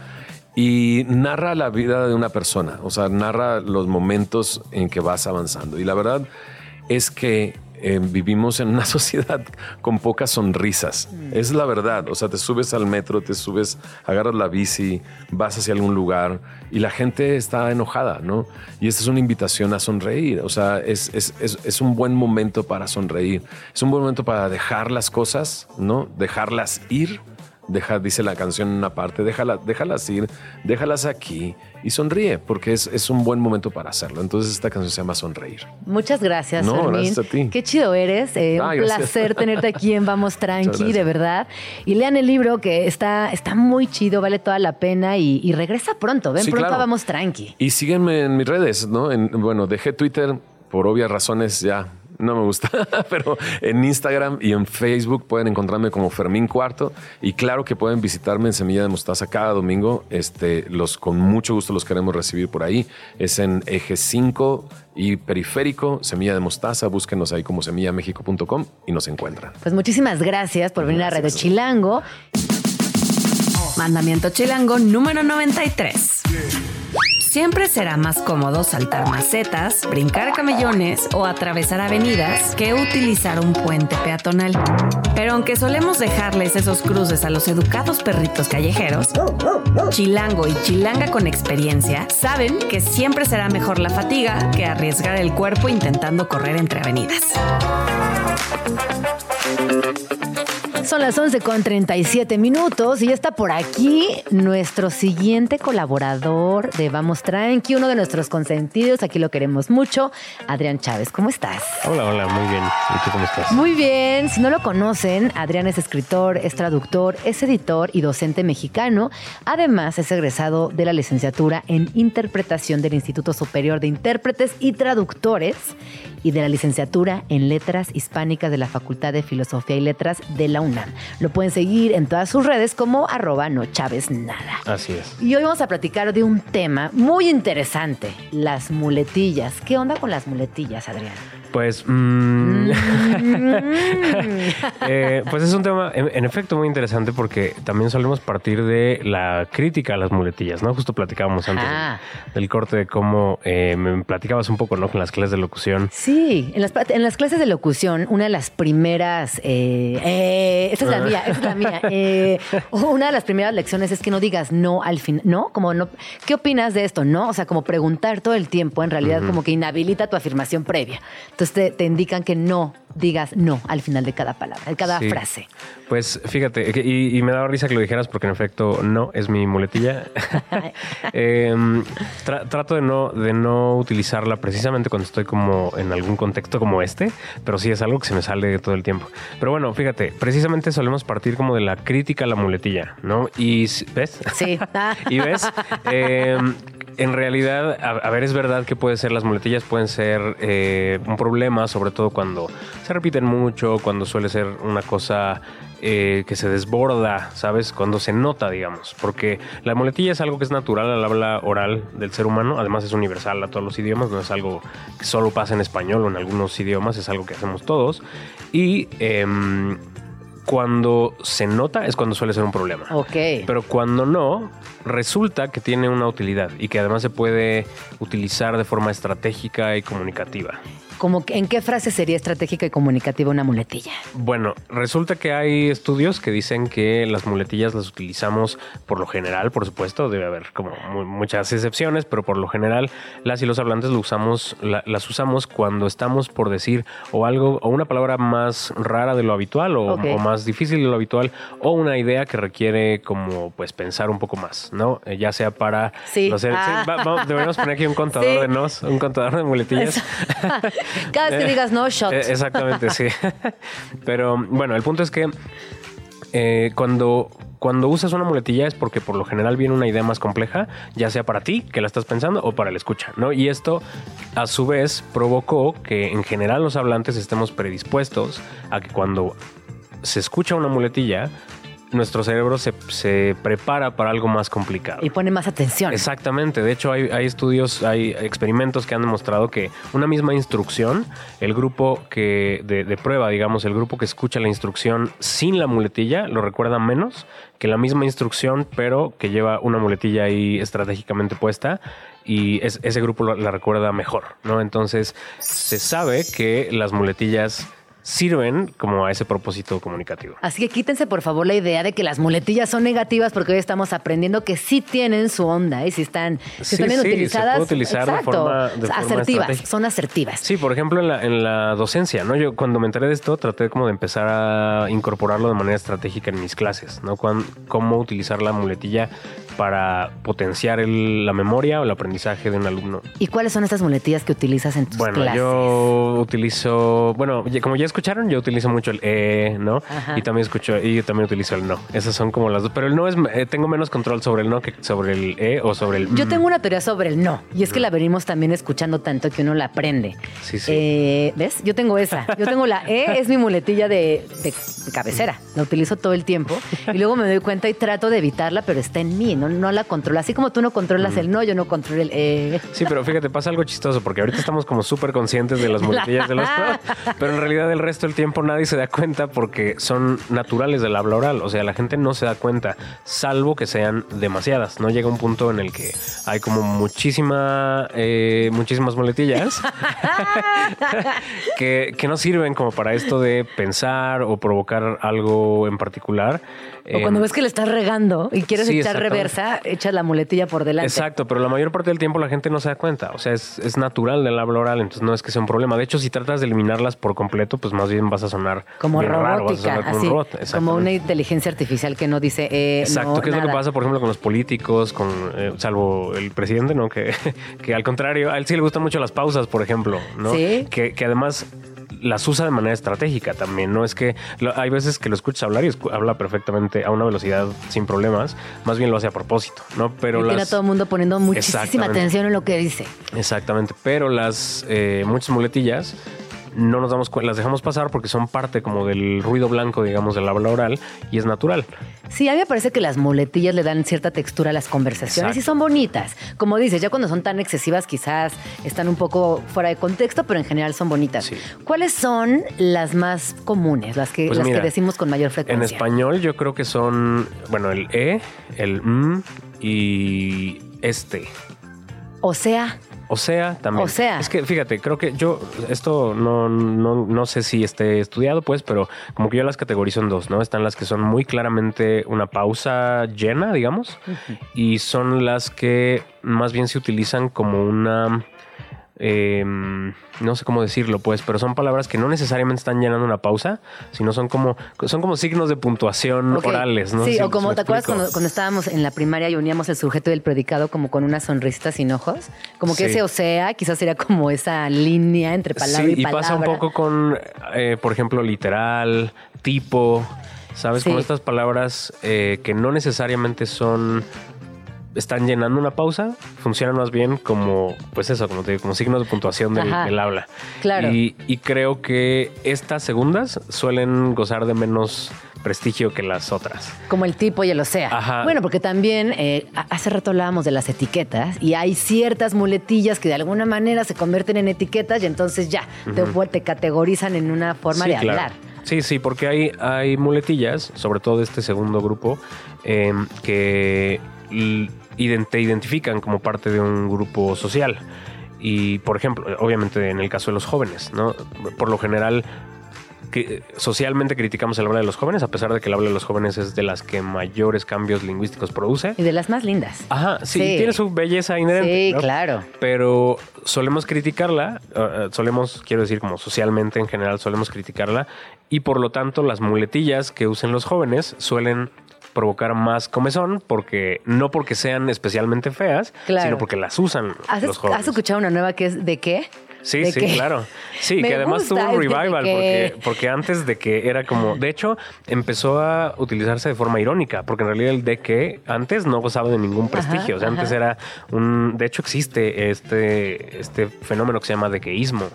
y narra la vida de una persona. O sea, narra los momentos en que vas avanzando. Y la verdad es que eh, vivimos en una (laughs) sociedad con pocas sonrisas. Es la verdad. O sea, te subes al metro, te subes, agarras la bici, vas hacia algún lugar y la gente está enojada, ¿no? Y esta es una invitación a sonreír. O sea, es, es, es, es un buen momento para sonreír. Es un buen momento para dejar las cosas, ¿no? Dejarlas ir. Deja, dice la canción en una parte, déjala, déjalas ir, déjalas aquí y sonríe, porque es, es un buen momento para hacerlo. Entonces esta canción se llama Sonreír. Muchas gracias, No, Fermín. gracias a ti. Qué chido eres. eh, un gracias. placer tenerte aquí en Vamos (laughs) Tranqui, de verdad. Y lean el libro que está, está muy chido, vale toda la pena y, y regresa pronto. Ven Sí, pronto a. Vamos Tranqui. Y síguenme en mis redes, ¿no? En- bueno, dejé Twitter por obvias razones ya. No me gusta, (laughs) pero en Instagram y en Facebook pueden encontrarme como Fermín Cuarto y claro que pueden visitarme en Semilla de Mostaza cada domingo. Este, los con mucho gusto los queremos recibir por ahí. Es en Eje 5 y Periférico, Semilla de Mostaza. Búsquenos ahí como semillamexico.com y nos encuentran. Pues muchísimas gracias por venir a Radio. Chilango. Mandamiento chilango número 93. Siempre será más cómodo saltar macetas, brincar camellones o atravesar avenidas que utilizar un puente peatonal. Pero aunque solemos dejarles esos cruces a los educados perritos callejeros, Chilango y Chilanga con experiencia saben que siempre será mejor la fatiga que arriesgar el cuerpo intentando correr entre avenidas. Son las 11 con 37 minutos y ya está por aquí nuestro siguiente colaborador de Vamos Tranqui, uno de nuestros consentidos. Aquí lo queremos mucho. Adrián Chávez, ¿cómo estás? Hola, hola, muy bien. ¿Y tú cómo estás? Muy bien, si no lo conocen, Adrián es escritor, es traductor, es editor y docente mexicano. Además, es egresado de la licenciatura en interpretación del Instituto Superior de Intérpretes y Traductores y de la licenciatura en Letras Hispánicas de la Facultad de Filosofía y Letras de la UNAM. Lo pueden seguir en todas sus redes como arroba no Chávez nada. Así es. Y hoy vamos a platicar de un tema muy interesante, las muletillas. ¿Qué onda con las muletillas, Adrián? Pues, mm, (laughs) eh, pues es un tema, en, en efecto, muy interesante porque también solemos partir de la crítica a las muletillas, ¿no? Justo platicábamos antes Ah. del, del corte de cómo eh, me platicabas un poco, ¿no? Con las clases de locución. Sí, en las, en las clases de locución, una de las primeras, eh, eh, esta es la mía, esta es la mía, una de las primeras lecciones es que no digas no al fin, ¿no? Como no, ¿qué opinas de esto? No, o sea, como preguntar todo el tiempo, en realidad como que inhabilita tu afirmación previa. Entonces te, te indican que no digas no al final de cada palabra, de cada Sí. frase. Pues fíjate, que- y, y me daba risa que lo dijeras porque en efecto no es mi muletilla. (laughs) (laughs) Eh, tra- trato de no, de no utilizarla precisamente cuando estoy como en algún contexto como este, pero sí es algo que se me sale todo el tiempo. Pero bueno, fíjate, precisamente solemos partir como de la crítica a la muletilla, ¿no? Y ves, Sí. (laughs) y ves, Eh, en realidad, a, ver, es verdad que puede ser, las muletillas pueden ser eh, un problema, sobre todo cuando se repiten mucho, cuando suele ser una cosa eh, que se desborda, ¿sabes? Cuando se nota, digamos, porque la muletilla es algo que es natural al habla oral del ser humano, además es universal a todos los idiomas, no es algo que solo pasa en español o en algunos idiomas, es algo que hacemos todos. Y em, cuando se nota es cuando suele ser un problema. Ok. Pero cuando no, resulta que tiene una utilidad y que además se puede utilizar de forma estratégica y comunicativa. Como que, ¿En qué frase sería estratégica y comunicativa una muletilla? Bueno, resulta que hay estudios que dicen que las muletillas las utilizamos por lo general, por supuesto, debe haber como mu- muchas excepciones, pero por lo general las y los hablantes lo usamos, la- las usamos cuando estamos por decir o algo o una palabra más rara de lo habitual o, más difícil de lo habitual o una idea que requiere como pues pensar un poco más, ¿no? Eh, ya sea para... Sí. no sé, sí, Ah. va- va- deberíamos poner aquí un (laughs) contador Sí. de nos, un contador de muletillas. Cada vez que digas no, shot. Eh, exactamente, sí. (laughs) Pero bueno, el punto es que eh, cuando, cuando usas una muletilla es porque por lo general viene una idea más compleja, ya sea para ti, que la estás pensando, o para el escucha, ¿no? Y esto, a su vez, provocó que en general los hablantes estemos predispuestos a que cuando se escucha una muletilla, nuestro cerebro se, se prepara para algo más complicado. Y pone más atención. Exactamente, de hecho hay, hay estudios, hay experimentos que han demostrado que una misma instrucción, el grupo que de, de prueba, digamos, el grupo que escucha la instrucción sin la muletilla, lo recuerda menos que la misma instrucción, pero que lleva una muletilla ahí estratégicamente puesta y es- ese grupo la recuerda mejor, ¿no? Entonces se sabe que las muletillas sirven como a ese propósito comunicativo. Así que quítense por favor la idea de que las muletillas son negativas porque hoy estamos aprendiendo que sí tienen su onda y si están, si Sí, están bien sí, se utilizadas. puede utilizar de exacto, forma- de forma asertivas, estratégica. son asertivas. Sí, por ejemplo, en la, en la docencia, ¿no? Yo cuando me enteré de esto traté como de empezar a incorporarlo de manera estratégica en mis clases, ¿no? Cuán- cómo utilizar la muletilla para potenciar el- la memoria o el aprendizaje de un alumno. ¿Y cuáles son estas muletillas que utilizas en tus Bueno, clases? yo utilizo, bueno, como ya escucharon, yo utilizo mucho el e, ¿no? Ajá. Y también escucho y yo también utilizo el no. Esas son como las dos, pero el no es eh, tengo menos control sobre el no que sobre el e o sobre el Yo mm. tengo una teoría sobre el no, y es que la venimos también escuchando tanto que uno la aprende. Sí, sí. Eh, ¿Ves? Yo tengo esa. Yo tengo la E, es mi muletilla de, de cabecera. La utilizo todo el tiempo. Y luego me doy cuenta y trato de evitarla, pero está en mí, no, no la controlo. Así como tú no controlas el no, yo no controlo el E. Sí, pero fíjate, pasa algo chistoso porque ahorita estamos como súper conscientes de las (laughs) muletillas de los pero en realidad el resto del tiempo nadie se da cuenta porque son naturales del habla oral. O sea, la gente no se da cuenta, salvo que sean demasiadas. No llega un punto en el que hay como muchísima, eh, muchísimas muletillas (laughs) que, que no sirven como para esto de pensar o provocar algo en particular. O cuando Eh, ves que le estás regando y quieres sí, echar reversa, echas la muletilla por delante. Exacto, pero la mayor parte del tiempo la gente no se da cuenta. O sea, es, es natural del habla oral, entonces no es que sea un problema. De hecho, si tratas de eliminarlas por completo, pues más bien vas a sonar Como bien raro, vas a robótica, sonar como un robot. como una inteligencia artificial que no dice eh, Exacto, no, que es lo que pasa, por ejemplo, con los políticos, con eh, salvo el presidente, ¿no? Que, (laughs) que al contrario, a él sí le gustan mucho las pausas, por ejemplo, ¿no? Sí. Que, que además las usa de manera estratégica también, ¿no? Es que lo- hay veces que lo escuchas hablar y escu- habla perfectamente a una velocidad sin problemas, más bien lo hace a propósito, ¿no? Pero y tiene a las- todo el mundo poniendo muchísima atención en lo que dice. Exactamente, pero las eh, muchas muletillas no nos damos cuenta, las dejamos pasar porque son parte como del ruido blanco, digamos, del habla oral y es natural. Sí, a mí me parece que las muletillas le dan cierta textura a las conversaciones y son bonitas. Como dices, ya cuando son tan excesivas quizás están un poco fuera de contexto, pero en general son bonitas. Sí. ¿Cuáles son las más comunes, las que, Pues las mira, que decimos con mayor frecuencia? En español yo creo que son, bueno, el e, el m y este. O sea, O sea, también. O sea. Es que fíjate, creo que yo, esto no, no, no sé si esté estudiado, pues, pero como que yo las categorizo en dos, ¿no? Están las que son muy claramente una pausa llena, digamos, y son las que más bien se utilizan como una. Eh, no sé cómo decirlo, pues, pero son palabras que no necesariamente están llenando una pausa, sino son como, son como signos de puntuación orales, ¿no? Sí, Si- o como te acuerdas cuando, cuando estábamos en la primaria y uníamos el sujeto y el predicado como con una sonrisa sin ojos. Como que Sí. ese o sea, quizás sería como esa línea entre palabra sí, y y palabra. pasa un poco con, eh, por ejemplo, literal, tipo, ¿sabes? Sí. Como estas palabras eh, que no necesariamente son están llenando una pausa, funcionan más bien como, pues eso, como te digo, como signos de puntuación del, del habla. Claro. Y, y creo que estas segundas suelen gozar de menos prestigio que las otras. Como el tipo y el o sea. Ajá. Bueno, porque también eh, hace rato hablábamos de las etiquetas y hay ciertas muletillas que de alguna manera se convierten en etiquetas y entonces ya te, te categorizan en una forma Sí, de claro. hablar. Sí, sí, porque hay, hay muletillas, sobre todo de este segundo grupo, eh, que te identifican como parte de un grupo social. Y, por ejemplo, obviamente en el caso de los jóvenes, ¿no? Por lo general, que socialmente criticamos el habla de los jóvenes, a pesar de que el habla de los jóvenes es de las que mayores cambios lingüísticos produce. Y de las más lindas. Ajá, sí, tiene su belleza inherente. Sí, ¿no? claro. Pero solemos criticarla, uh, solemos, quiero decir, como socialmente en general, solemos criticarla y por lo tanto las muletillas que usen los jóvenes suelen provocar más comezón porque no porque sean especialmente feas, Claro. sino porque las usan ¿Has, los jóvenes. has escuchado una nueva que es de qué? Sí, ¿De sí, claro. Sí, (laughs) que además tuvo un de revival que- porque, porque antes de que era como, de hecho, empezó a utilizarse de forma irónica, porque en realidad el de que antes no gozaba de ningún prestigio, o sea, antes era un, de hecho existe este, este fenómeno que se llama dequeísmo.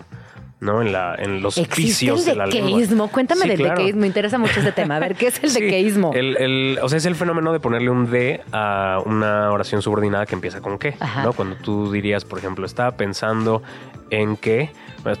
¿No? En, la, en los ¿Existe vicios el de la lengua. Cuéntame Sí, del claro. dequeísmo. Me interesa mucho este tema. A ver, ¿qué es el (laughs) Sí, dequeísmo? el- el- o sea, es el fenómeno de ponerle un de a una oración subordinada que empieza con qué. Ajá. ¿no? Cuando tú dirías, por ejemplo, estaba pensando en que.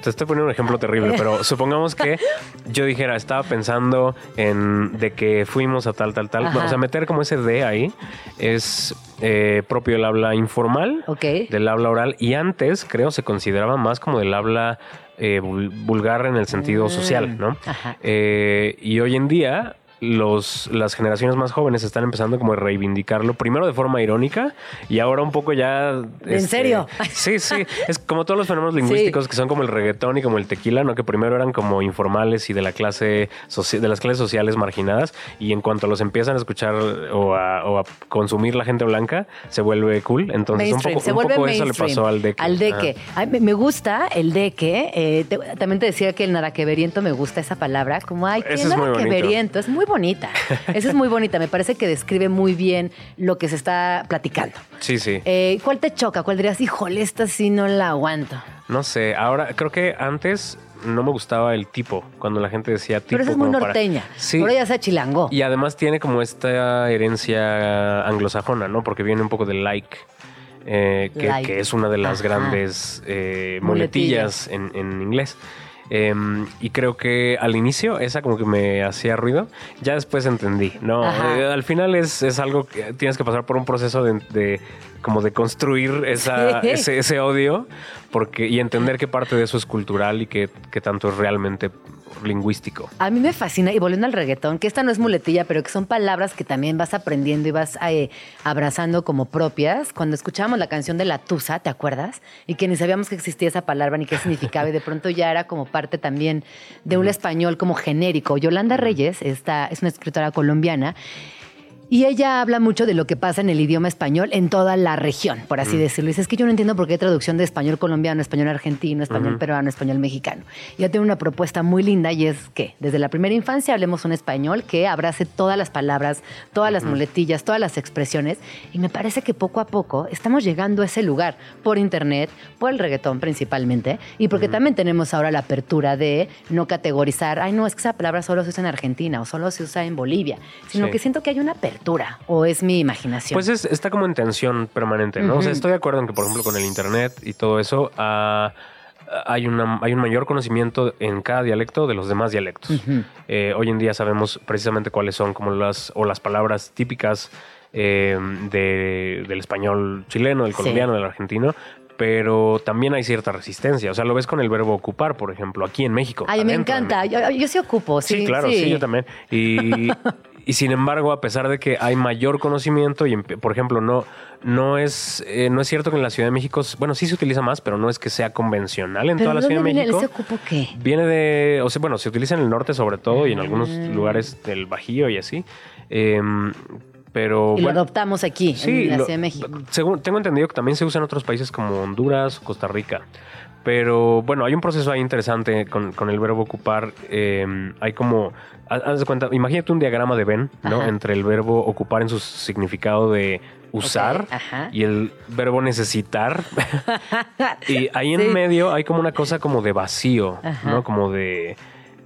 Te estoy poniendo un ejemplo terrible, pero (laughs) supongamos que yo dijera, estaba pensando en de que fuimos a tal, tal, tal. Ajá. O sea, meter como ese de ahí es eh, propio del habla informal, del habla oral, y antes creo se consideraba más como del habla eh, vul- vulgar en el sentido Mm, social, ¿no? ajá. Eh, y hoy en día los, las generaciones más jóvenes están empezando como a reivindicarlo, primero de forma irónica y ahora un poco ya... este, ¿En serio? Sí, sí. Es como todos los fenómenos (laughs) lingüísticos que son como el reggaetón y como el tequila, ¿no? Que primero eran como informales y de la clase de las clases sociales marginadas y en cuanto los empiezan a escuchar o a, o a consumir la gente blanca, se vuelve cool. Entonces un poco, se un poco eso le pasó al deque. Al deque. Ay, me, gusta el deque. eh, te- también te decía que el naraqueveriento me gusta esa palabra. Como, ay, qué es naraqueveriento. Es muy bonita. (laughs) Esa es muy bonita. Me parece que describe muy bien lo que se está platicando. Sí, sí. Eh, ¿Cuál te choca? ¿Cuál dirías, híjole, esta sí no la aguanto? No sé, ahora creo que antes no me gustaba el tipo, cuando la gente decía tipo. Pero es muy como para- norteña. Sí. Ahora ya sea chilango. Y además tiene como esta herencia anglosajona, ¿no? Porque viene un poco del like. eh, que, Like. que es una de las Ajá. grandes eh, Muletillas. muletillas en, en inglés. Em, y creo que al inicio esa como que me hacía ruido. Ya después entendí. No. Eh, al final es, es algo que tienes que pasar por un proceso de, de- como de construir esa, Sí. ese, ese odio porque, y entender que parte de eso es cultural y que, que tanto es realmente lingüístico. A mí me fascina, y volviendo al reggaetón, que esta no es muletilla, pero que son palabras que también vas aprendiendo y vas eh, abrazando como propias. Cuando escuchábamos la canción de La Tusa, ¿te acuerdas? Y que ni sabíamos que existía esa palabra ni qué significaba, y de pronto ya era como parte también de un español como genérico. Yolanda Reyes esta, es una escritora colombiana. Y ella habla mucho de lo que pasa en el idioma español en toda la región, por así decirlo. Y dice, es que yo no entiendo por qué hay traducción de español colombiano, español argentino, español peruano, español mexicano. Y ella tiene una propuesta muy linda y es que desde la primera infancia hablemos un español que abrace todas las palabras, todas las muletillas, todas las expresiones. Y me parece que poco a poco estamos llegando a ese lugar por internet, por el reggaetón principalmente, y porque también tenemos ahora la apertura de no categorizar, ay no, es que esa palabra solo se usa en Argentina o solo se usa en Bolivia, sino Sí. que siento que hay una apertura, o es mi imaginación. Pues es- está como en tensión permanente, ¿no? O sea, estoy de acuerdo en que, por ejemplo, con el internet y todo eso, ah, hay, una, hay un mayor conocimiento en cada dialecto de los demás dialectos. Eh, hoy en día sabemos precisamente cuáles son como las, o las palabras típicas eh, de- del español chileno, del Sí. colombiano, del argentino. Pero también hay cierta resistencia. O sea, lo ves con el verbo ocupar, por ejemplo, aquí en México. Ay, me encanta. Yo, yo sí ocupo, sí. Sí, claro, sí. yo también. Y, (laughs) y sin embargo, a pesar de que hay mayor conocimiento, y por ejemplo, no, no, es, eh, no es cierto que en la Ciudad de México, bueno, sí se utiliza más, pero no es que sea convencional en ¿Pero toda la Ciudad de México. se ocupo qué? Viene de, o sea, bueno, se utiliza en el norte sobre todo y en algunos Mm. lugares del Bajío y así. Em, pero Y lo adoptamos aquí, Sí, en la lo- Ciudad de México. Según tengo entendido que también se usa en otros países como Honduras, Costa Rica. Pero bueno, hay un proceso ahí interesante con, con el verbo ocupar. eh, hay como, haz de cuenta, imagínate un diagrama de Venn, ¿no? Ajá. Entre el verbo ocupar en su significado de usar y el verbo necesitar. (laughs) y ahí en Sí. medio hay como una cosa como de vacío, Ajá. ¿no? Como de...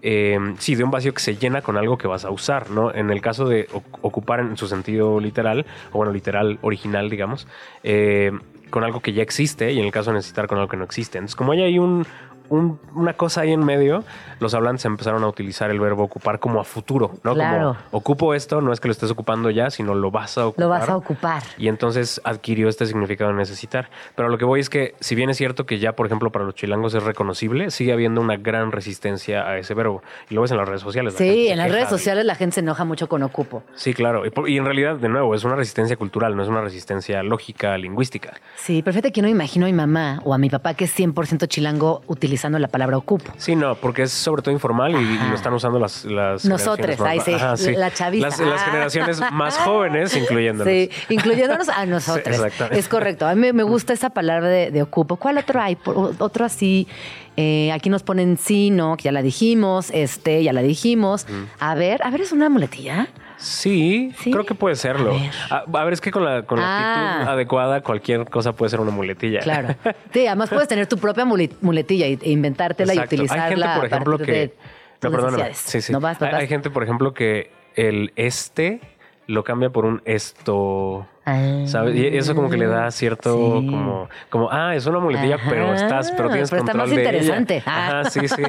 eh, sí, de un vacío que se llena con algo que vas a usar, ¿no? En el caso de oc- ocupar en su sentido literal, o bueno, literal original, digamos, eh, con algo que ya existe, y en el caso de necesitar con algo que no existe. Entonces, como hay ahí un, un- una cosa ahí en medio, los hablantes empezaron a utilizar el verbo ocupar como a futuro, ¿no? Claro. Como ocupo esto, no es que lo estés ocupando ya, sino lo vas a ocupar. Lo vas a ocupar. Y entonces adquirió este significado de necesitar. Pero lo que voy es que, si bien es cierto que ya, por ejemplo, para los chilangos es reconocible, sigue habiendo una gran resistencia a ese verbo. Y lo ves en las redes sociales. Sí, en las redes de- sociales la gente se enoja mucho con ocupo. Sí, claro. Y, y en realidad, de nuevo, es una resistencia cultural, no es una resistencia lógica, lingüística. Sí, pero fíjate que no me imagino a mi mamá o a mi papá que es 100% chilango utilizando la palabra ocupo. Sí, no, porque es sobre todo informal y, lo están usando las, las Nosotros, ahí sí, la chaviza. Las, las Ah. generaciones más jóvenes, incluyéndonos. Sí, incluyéndonos a nosotros. (laughs) Sí, es correcto. A mí me- gusta esa palabra de, de ocupo. ¿Cuál otro hay? Por- Otro así. eh, aquí nos ponen sí, no, que ya la dijimos, este, ya la dijimos. A ver, a ver, ¿es una muletilla? Sí, Sí. creo que puede serlo. A ver. A, a ver, es que con la, con la Ah. actitud adecuada, cualquier cosa puede ser una muletilla. Claro. (laughs) Sí, además puedes tener tu propia mule- muletilla y- e inventártela Exacto. y utilizarla Hay gente, por ejemplo, que. No, perdóname. Sí, sí. No vas, vas, hay, gente, por ejemplo, que el este lo cambia por un esto. Ah. ¿Sabes? Y eso como que le da cierto Sí. como, como, ah, es una muletilla, pero Ajá, estás, pero tienes pero está control más de ella. interesante. Ajá, Ah. sí, sí.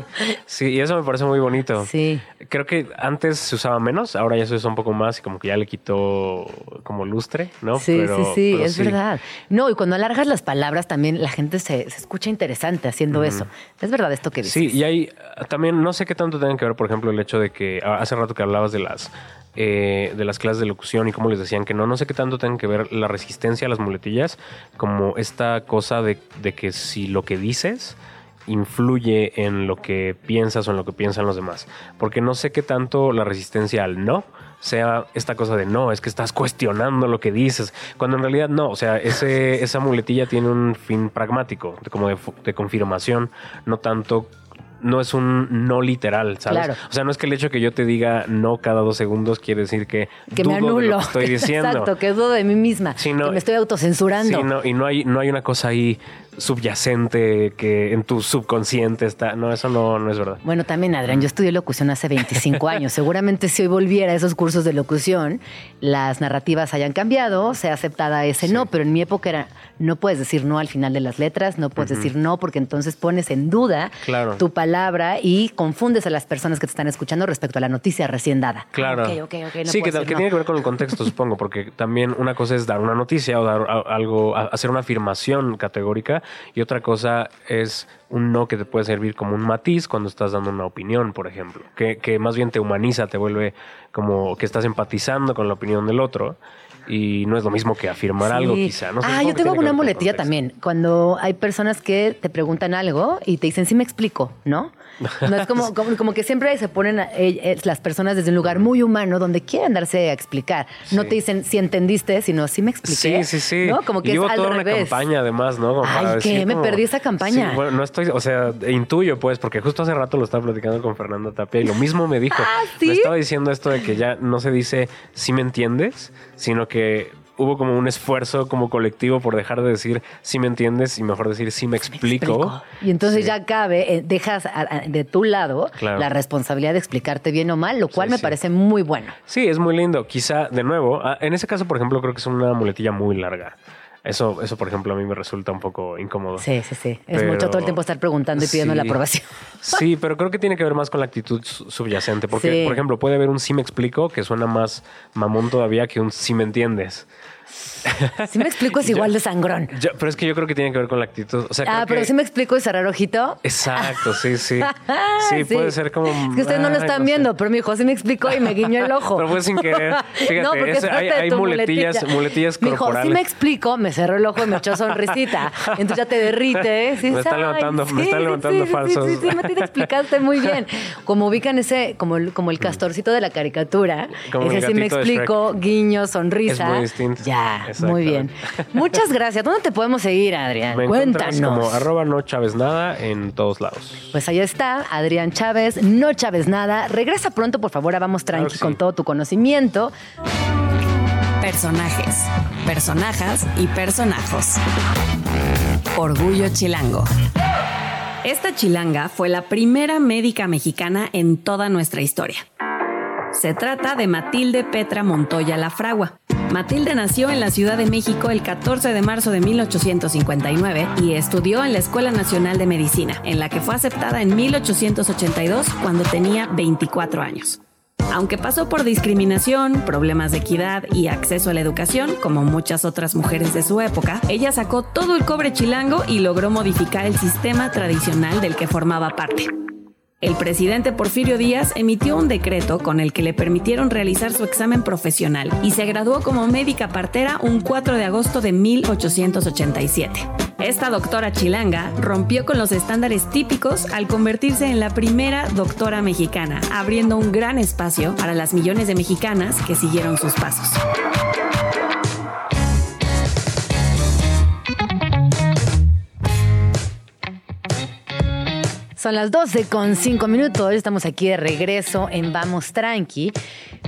Sí, y eso me parece muy bonito. Sí. Creo que antes se usaba menos, ahora ya se usa un poco más y como que ya le quitó como lustre, ¿no? Sí, Pero- sí, sí, pero es verdad. No, y cuando alargas las palabras también la gente se, se escucha interesante haciendo eso. Es verdad esto que dices. Sí, y hay ah, también, no sé qué tanto tengan que ver, por ejemplo, el hecho de que ah, hace rato que hablabas de las eh, de las clases de locución y cómo les decían que no, no sé qué tanto tengan que ver la resistencia a las muletillas como esta cosa de, de que si lo que dices influye en lo que piensas o en lo que piensan los demás. Porque no sé qué tanto la resistencia al no sea esta cosa de no, es que estás cuestionando lo que dices, cuando en realidad no, o sea, ese, esa muletilla tiene un fin pragmático, como de confirmación, no tanto no es un no literal, ¿sabes? Claro. O sea, no es que el hecho que yo te diga no cada dos segundos quiere decir que, que me de anulo. lo que estoy (laughs) diciendo. Exacto, que dudo de mí misma. Sí, no, que me estoy autocensurando. Sí, no, y no hay, no hay una cosa ahí subyacente que en tu subconsciente está. No, eso no, no es verdad. Bueno, también, Adrián, yo estudié locución hace 25 (laughs) años. Seguramente si hoy volviera a esos cursos de locución, las narrativas hayan cambiado, sea aceptada ese no, pero en mi época era, no puedes decir no al final de las letras, no puedes decir no porque entonces pones en duda Claro. tu palabra y confundes a las personas que te están escuchando respecto a la noticia recién dada. Claro. Ah, ok, ok, ok, no sí, que, que no. tiene que ver con el (laughs) contexto, supongo, porque también una cosa es dar una noticia o dar algo, hacer una afirmación categórica y otra cosa es un no que te puede servir como un matiz cuando estás dando una opinión, por ejemplo, que, que más bien te humaniza, te vuelve como que estás empatizando con la opinión del otro y no es lo mismo que afirmar algo quizá. No sé, ah, yo tengo una muletilla también. Cuando hay personas que te preguntan algo y te dicen, sí me explico, ¿no? No es como, (laughs) como, como que siempre se ponen a- eh, eh, las personas desde un lugar muy humano donde quieren darse a explicar. No te dicen si entendiste, sino si me expliqué. Sí, sí, sí. ¿no? Como que y es al toda revés. una campaña además, ¿no? Como Ay, para ¿qué? decir Me perdí esa campaña. Sí, bueno, no estoy, o sea, intuyo pues, porque justo hace rato lo estaba platicando con Fernanda Tapia y lo mismo me dijo. (laughs) Ah, ¿sí? Me estaba diciendo esto de que ya no se dice si me entiendes, sino que hubo como un esfuerzo como colectivo por dejar de decir si me entiendes y mejor decir si me explico. explico. Y entonces Sí. ya cabe, eh, dejas de tu lado Claro. la responsabilidad de explicarte bien o mal, lo cual me parece muy bueno. Sí, es muy lindo. Quizá, de nuevo, ah, en ese caso, por ejemplo, creo que es una muletilla muy larga. Eso, eso, por ejemplo, a mí me resulta un poco incómodo. Sí, sí, sí. Es mucho todo el tiempo estar preguntando y pidiendo Sí. la aprobación. (laughs) Sí, pero creo que tiene que ver más con la actitud su- subyacente. Porque, Sí. por ejemplo, puede haber un sí me explico que suena más mamón todavía que un sí me entiendes. Si me explico, es (laughs) igual de sangrón. Yo- pero es que yo creo que tiene que ver con la actitud. O sea, Ah, pero que- si me explico y cerrar ojito. Exacto, sí, (laughs) sí. Sí, puede ser como. Es que ustedes no lo están viendo, pero mi hijo sí me explicó y me guiñó el ojo. Pero fue sin querer. (laughs) Fíjate, no, porque es- es parte hay- de hay tu muletillas- muletilla. muletillas Me dijo, sí corporales. me explico, me cerró el ojo y me echó sonrisita. Entonces ya te derrite. Sí, Me está ay, levantando- me sí, está sí, levantando sí, sí, falsos. Sí, sí, sí, me te explicaste muy bien. Como ubican ese, como el, como el castorcito de la caricatura. Como ese sí me explico, guiño, sonrisa. Es muy distinto. Ya, muy bien. Muchas gracias. ¿Dónde te podemos seguir, Adrián? Me Cuéntanos. como arroba no Chávez nada en todos lados. Pues ahí está, Adrián Chávez, no Chávez nada. Regresa pronto, por favor, a Vamos Tranqui Claro que con todo tu conocimiento. Personajes, personajas y personajos. Orgullo chilango. Esta chilanga fue la primera médica mexicana en toda nuestra historia. Se trata de Matilde Petra Montoya La Fragua. Matilde nació en la Ciudad de México el 14 de marzo de 1859 y estudió en la Escuela Nacional de Medicina, en la que fue aceptada en 1882 cuando tenía 24 años. Aunque pasó por discriminación, problemas de equidad y acceso a la educación, como muchas otras mujeres de su época, ella sacó todo el cobre chilango y logró modificar el sistema tradicional del que formaba parte. El presidente Porfirio Díaz emitió un decreto con el que le permitieron realizar su examen profesional y se graduó como médica partera un 4 de agosto de 1887. Esta doctora chilanga rompió con los estándares típicos al convertirse en la primera doctora mexicana, abriendo un gran espacio para las millones de mexicanas que siguieron sus pasos. Son las 12 con 5 minutos. Estamos aquí de regreso en Vamos Tranqui.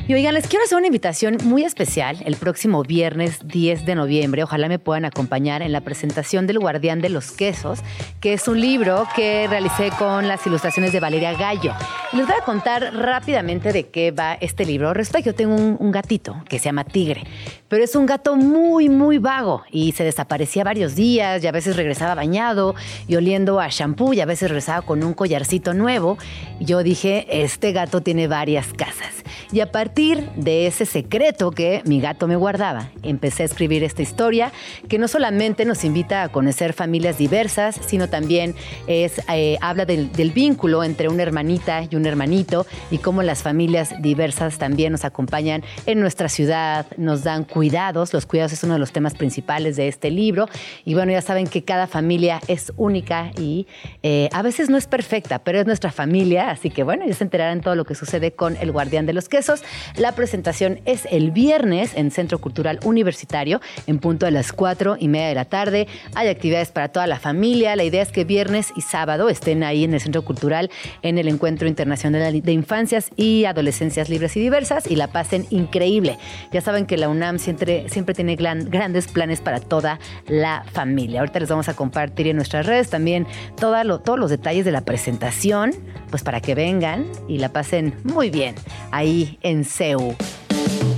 Y oigan, les quiero hacer una invitación muy especial el próximo viernes 10 de noviembre. Ojalá me puedan acompañar en la presentación del Guardián de los Quesos, que es un libro que realicé con las ilustraciones de Valeria Gallo. Les voy a contar rápidamente de qué va este libro. Que yo tengo un, un gatito que se llama Tigre, pero es un gato muy, muy vago y se desaparecía varios días y a veces regresaba bañado y oliendo a shampoo y a veces regresaba con un collarcito nuevo. Yo dije, este gato tiene varias casas. Y a partir de ese secreto que mi gato me guardaba, empecé a escribir esta historia que no solamente nos invita a conocer familias diversas, sino también es, eh, habla del, del vínculo entre una hermanita y un hermanito y cómo las familias diversas también nos acompañan en nuestra ciudad, nos dan cuidados. Los cuidados es uno de los temas principales de este libro. Y bueno, ya saben que cada familia es única y eh, a veces no es perfecta, pero es nuestra familia. Así que bueno, ya se enterarán todo lo que sucede con El Guardián de los Quesos. La presentación es el viernes en Centro Cultural Universitario, en punto a las cuatro y media de la tarde. Hay actividades para toda la familia. La idea es que viernes y sábado estén ahí en el Centro Cultural en el Encuentro Internacional de Infancias y Adolescencias Libres y Diversas y la pasen increíble. Ya saben que la UNAM siempre, siempre tiene gran- grandes planes para toda la familia. Ahorita les vamos a compartir en nuestras redes también todos los detalles de la presentación, pues para que vengan y la pasen muy bien ahí en CEU.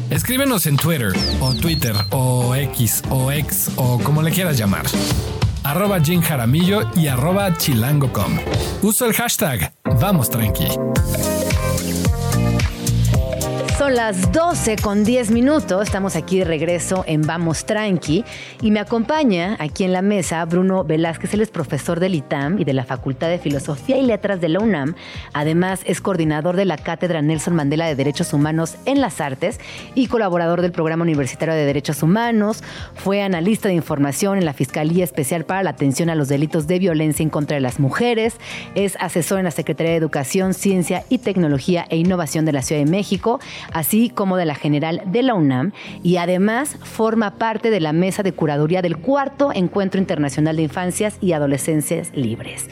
Escríbenos en Twitter o Twitter o X o X o como le quieras llamar. Arroba Jim Jaramillo y arroba chilango.com. Uso el hashtag Vamos Tranqui. Son las 12 con 10 minutos. Estamos aquí de regreso en Vamos Tranqui. Y me acompaña aquí en la mesa Bruno Velázquez. Él es profesor del ITAM y de la Facultad de Filosofía y Letras de la UNAM. Además, es coordinador de la Cátedra Nelson Mandela de Derechos Humanos en las Artes y colaborador del Programa Universitario de Derechos Humanos. Fue analista de información en la Fiscalía Especial para la Atención a los Delitos de Violencia en contra de las Mujeres. Es asesor en la Secretaría de Educación, Ciencia y Tecnología e Innovación de la Ciudad de México, así como de la General de la UNAM. Y además forma parte de la mesa de curaduría del cuarto Encuentro Internacional de Infancias y Adolescencias Libres.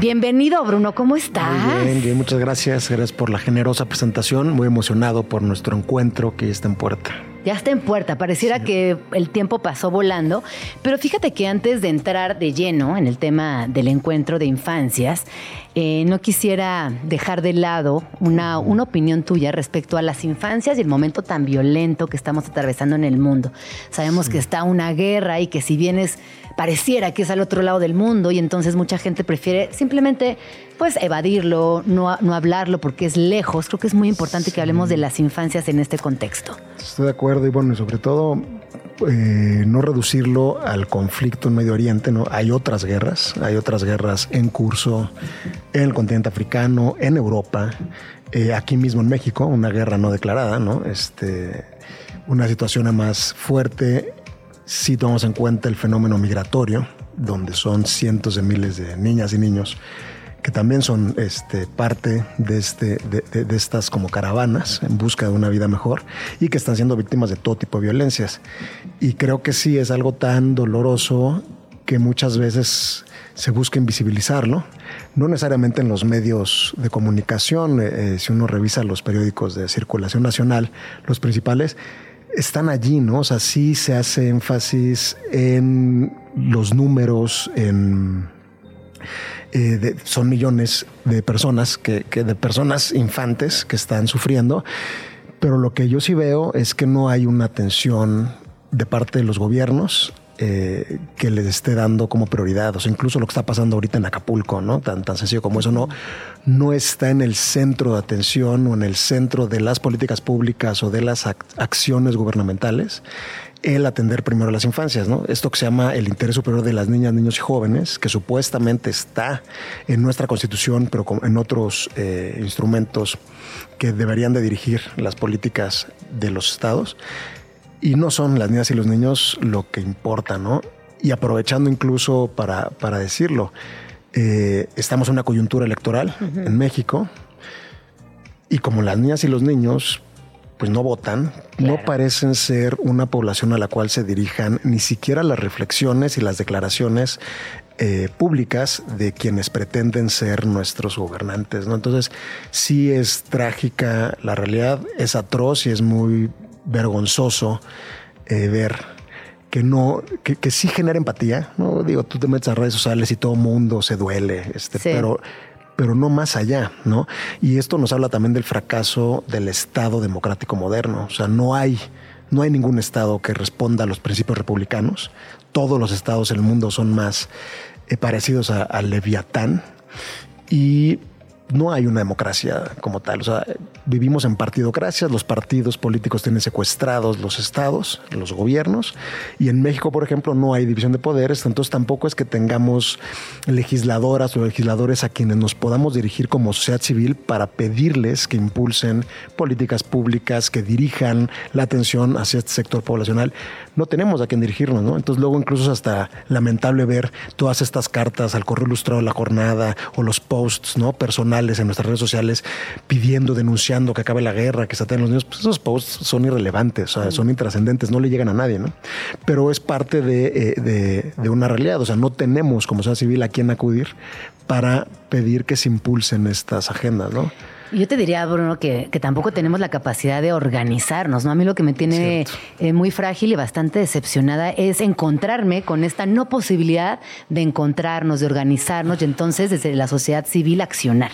Bienvenido, Bruno, ¿cómo estás? Muy bien, bien, muchas gracias. Gracias por la generosa presentación. Muy emocionado por nuestro encuentro que está en puerta. Ya está en puerta, pareciera que el tiempo pasó volando, pero fíjate que antes de entrar de lleno en el tema del encuentro de infancias, eh, no quisiera dejar de lado una, una opinión tuya respecto a las infancias y el momento tan violento que estamos atravesando en el mundo. Sabemos que está una guerra y que si bien es, pareciera que es al otro lado del mundo y entonces mucha gente prefiere simplemente pues evadirlo, no, no hablarlo porque es lejos, creo que es muy importante que hablemos de las infancias en este contexto. Estoy de acuerdo y bueno, y sobre todo eh, no reducirlo al conflicto en Medio Oriente, ¿no? Hay otras guerras, hay otras guerras en curso en el continente africano, en Europa, eh, aquí mismo en México, una guerra no declarada, ¿no? Este, una situación más fuerte si tomamos en cuenta el fenómeno migratorio, donde son cientos de miles de niñas y niños que también son este, parte de, este, de, estas como caravanas en busca de una vida mejor y que están siendo víctimas de todo tipo de violencias. Y creo que sí es algo tan doloroso que muchas veces se busca invisibilizarlo, no necesariamente en los medios de comunicación, eh, si uno revisa los periódicos de circulación nacional, los principales, están allí, ¿no? O sea, sí se hace énfasis en los números, en eh, son millones de personas, que, que, de personas infantes que están sufriendo, Pero lo que yo sí veo es que no hay una atención de parte de los gobiernos que les esté dando como prioridad. O incluso lo que está pasando ahorita en Acapulco, ¿no? Tan, tan sencillo como eso, no, no está en el centro de atención o en el centro de las políticas públicas o de las acciones gubernamentales el atender primero a las infancias, ¿no? Esto que se llama el interés superior de las niñas, niños y jóvenes, que supuestamente está en nuestra constitución, pero en otros eh, instrumentos que deberían de dirigir las políticas de los estados y no son las niñas y los niños lo que importa, ¿no? Y aprovechando incluso para, para decirlo, eh, estamos en una coyuntura electoral en México y como las niñas y los niños pues no votan, no parecen ser una población a la cual se dirijan ni siquiera las reflexiones y las declaraciones eh, públicas de quienes pretenden ser nuestros gobernantes. ¿no? Entonces, sí es trágica la realidad, es atroz y es muy vergonzoso eh, ver que no, que, sí genera empatía, ¿no? Digo, tú te metes a redes sociales y todo el mundo se duele, este, pero, pero no más allá, ¿no? Y esto nos habla también del fracaso del Estado democrático moderno. O sea, no hay, no hay ningún Estado que responda a los principios republicanos. Todos los estados del mundo son más eh, parecidos al Leviatán. Y no hay una democracia como tal. O sea, vivimos en partidocracias, los partidos políticos tienen secuestrados los estados, los gobiernos, y en México, por ejemplo, no hay división de poderes, entonces tampoco es que tengamos legisladoras o legisladores a quienes nos podamos dirigir como sociedad civil para pedirles que impulsen políticas públicas, que dirijan la atención hacia este sector poblacional. No tenemos a quien dirigirnos, ¿no? Entonces luego incluso es hasta lamentable ver todas estas cartas al correo ilustrado de la jornada o los posts, ¿no? Personales en nuestras redes sociales pidiendo, denunciando que acabe la guerra, que se aten los niños, pues esos posts son irrelevantes, o sea, son intrascendentes, no le llegan a nadie, ¿no? Pero es parte de, eh, de, una realidad, o sea, no tenemos como sociedad civil a quien acudir para pedir que se impulsen estas agendas, ¿no? Yo te diría, Bruno, que, tampoco tenemos la capacidad de organizarnos, ¿no? A mí lo que me tiene eh, muy frágil y bastante decepcionada es encontrarme con esta no posibilidad de encontrarnos, de organizarnos y entonces desde la sociedad civil accionar.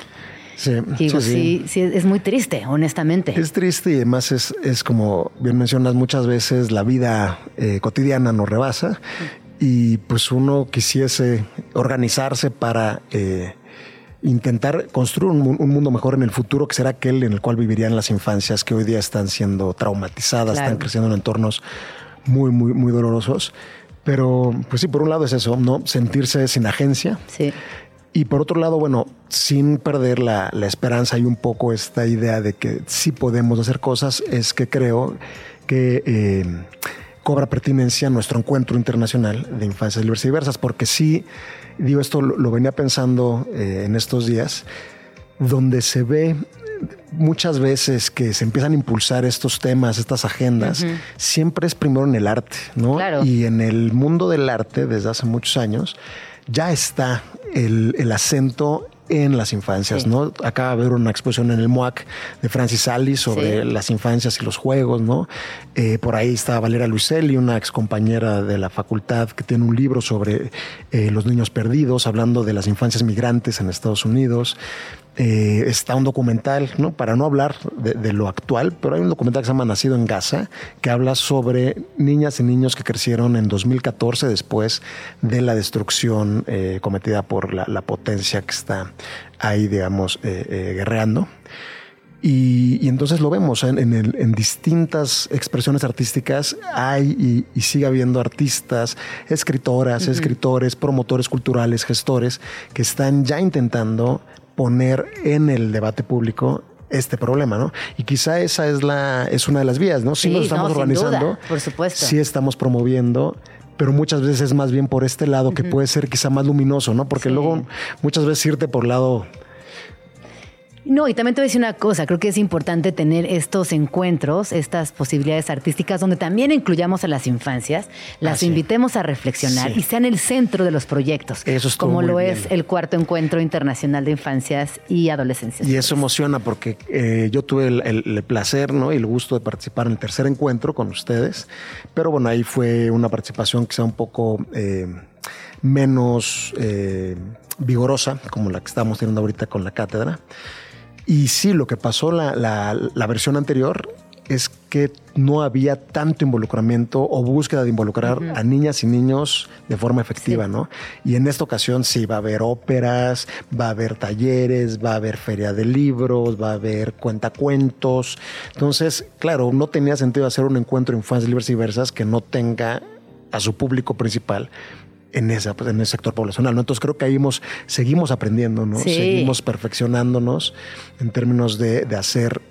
Sí, sí, sí, es muy triste, honestamente. Es triste y además es, es como bien mencionas, muchas veces la vida eh, cotidiana nos rebasa y pues uno quisiese organizarse para... Eh, intentar construir un, mundo mejor en el futuro, que será aquel en el cual vivirían las infancias que hoy día están siendo traumatizadas, están creciendo en entornos muy, muy, muy dolorosos. Pero, pues sí, por un lado es eso, ¿no? Sentirse sin agencia. Sí. Y por otro lado, bueno, sin perder la, esperanza y un poco esta idea de que sí podemos hacer cosas, es que creo que eh, cobra pertinencia nuestro encuentro internacional de infancias diversas y diversas, porque sí digo esto lo, venía pensando eh, en estos días, donde se ve muchas veces que se empiezan a impulsar estos temas, estas agendas, siempre es primero en el arte, ¿no? Y en el mundo del arte, desde hace muchos años, ya está el, el acento en las infancias, ¿no? Acaba de haber una exposición en el MOAC de Francis Ali sobre las infancias y los juegos, ¿no? Eh, por ahí está Valera Luiselli, una ex compañera de la facultad que tiene un libro sobre eh, los niños perdidos, hablando de las infancias migrantes en Estados Unidos. Eh, está un documental, ¿no? para no hablar de, lo actual, pero hay un documental que se llama Nacido en Gaza, que habla sobre niñas y niños que crecieron en 2014 después de la destrucción eh, cometida por la, potencia que está ahí, digamos, eh, guerreando. Y, entonces lo vemos en, distintas expresiones artísticas. Hay y, sigue habiendo artistas, escritoras, escritores, promotores culturales, gestores que están ya intentando poner en el debate público este problema, ¿no? Y quizá esa es la es una de las vías, ¿no? Si nos estamos organizando, por supuesto. Sí estamos promoviendo pero muchas veces es más bien por este lado que puede ser quizá más luminoso, ¿no? Porque luego muchas veces irte por el lado no, y también te voy a decir una cosa, creo que es importante tener estos encuentros, estas posibilidades artísticas, donde también incluyamos a las infancias, las ah, invitemos a reflexionar y sean el centro de los proyectos, eso es como lo es el cuarto encuentro internacional de infancias y adolescencias. Y eso emociona porque eh, yo tuve el, placer ¿no? y el gusto de participar en el tercer encuentro con ustedes, pero bueno, ahí fue una participación quizá un poco eh, menos eh, vigorosa, como la que estamos teniendo ahorita con la cátedra. Y sí, lo que pasó la, la, versión anterior es que no había tanto involucramiento o búsqueda de involucrar a niñas y niños de forma efectiva, ¿no? Y en esta ocasión sí va a haber óperas, va a haber talleres, va a haber feria de libros, va a haber cuentacuentos. Entonces, claro, no tenía sentido hacer un encuentro infancias libres y diversas que no tenga a su público principal en ese, en ese sector poblacional. ¿no? Entonces creo que ahí seguimos aprendiendo, ¿no? seguimos perfeccionándonos en términos de, de hacer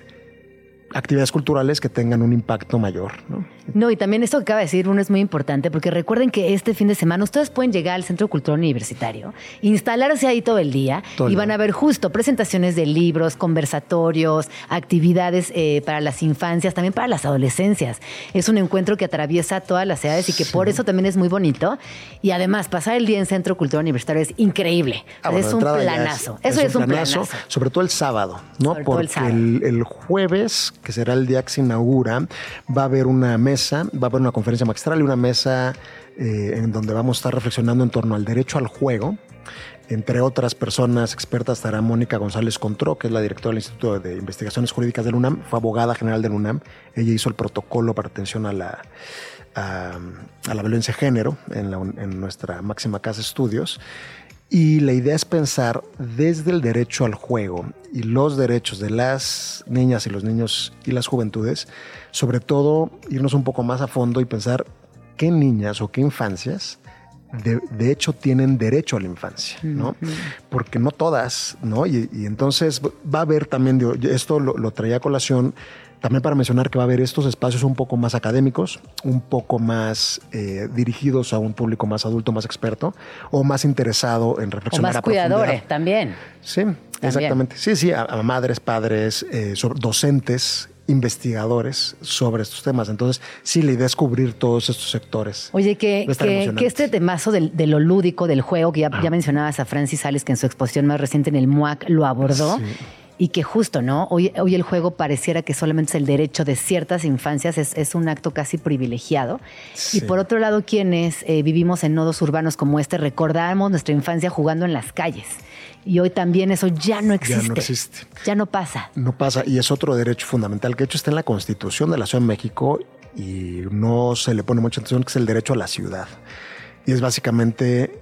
actividades culturales que tengan un impacto mayor. ¿no? no, y también esto que acaba de decir uno es muy importante, porque recuerden que este fin de semana ustedes pueden llegar al Centro Cultural Universitario, instalarse ahí todo el día y van a ver justo presentaciones de libros, conversatorios, actividades eh, para las infancias, también para las adolescencias. Es un encuentro que atraviesa todas las edades y que por eso también es muy bonito. Y además, pasar el día en Centro Cultural Universitario es increíble. Ah, es un planazo. eso es, un planazo, Sobre todo el sábado, ¿no? porque el, el jueves que será el día que se inaugura, va a haber una mesa, va a haber una conferencia magistral y una mesa eh, en donde vamos a estar reflexionando en torno al derecho al juego. Entre otras personas expertas estará Mónica González Contró, que es la directora del Instituto de Investigaciones Jurídicas del UNAM, fue abogada general del UNAM. Ella hizo el protocolo para atención a la, a, la violencia de género en, en nuestra máxima casa de estudios. Y la idea es pensar desde el derecho al juego y los derechos de las niñas y los niños y las juventudes, sobre todo irnos un poco más a fondo y pensar qué niñas o qué infancias de, hecho tienen derecho a la infancia, ¿no? Porque no todas, ¿no? Y, entonces va a haber también, esto lo, lo traía a colación también para mencionar que va a haber estos espacios un poco más académicos, un poco más eh, dirigidos a un público más adulto, más experto o más interesado en reflexionar. O más cuidadores también. Sí, exactamente. Sí, sí, a, madres, padres, eh, docentes, investigadores sobre estos temas. Entonces, sí, la idea es cubrir todos estos sectores. Oye, que, que, este temazo de, lo lúdico, del juego, que ya, ya, mencionabas a Francis Sales, que en su exposición más reciente en el MUAC lo abordó. Sí y que justo, ¿no? Hoy, hoy el juego pareciera que solamente es el derecho de ciertas infancias, es, un acto casi privilegiado. Y por otro lado, quienes eh, vivimos en nodos urbanos como este, recordamos nuestra infancia jugando en las calles. Y hoy también eso ya no existe. Ya no existe. Ya no pasa. No pasa. Y es otro derecho fundamental que de hecho está en la Constitución de la Ciudad de México y no se le pone mucha atención, que es el derecho a la ciudad. Y es básicamente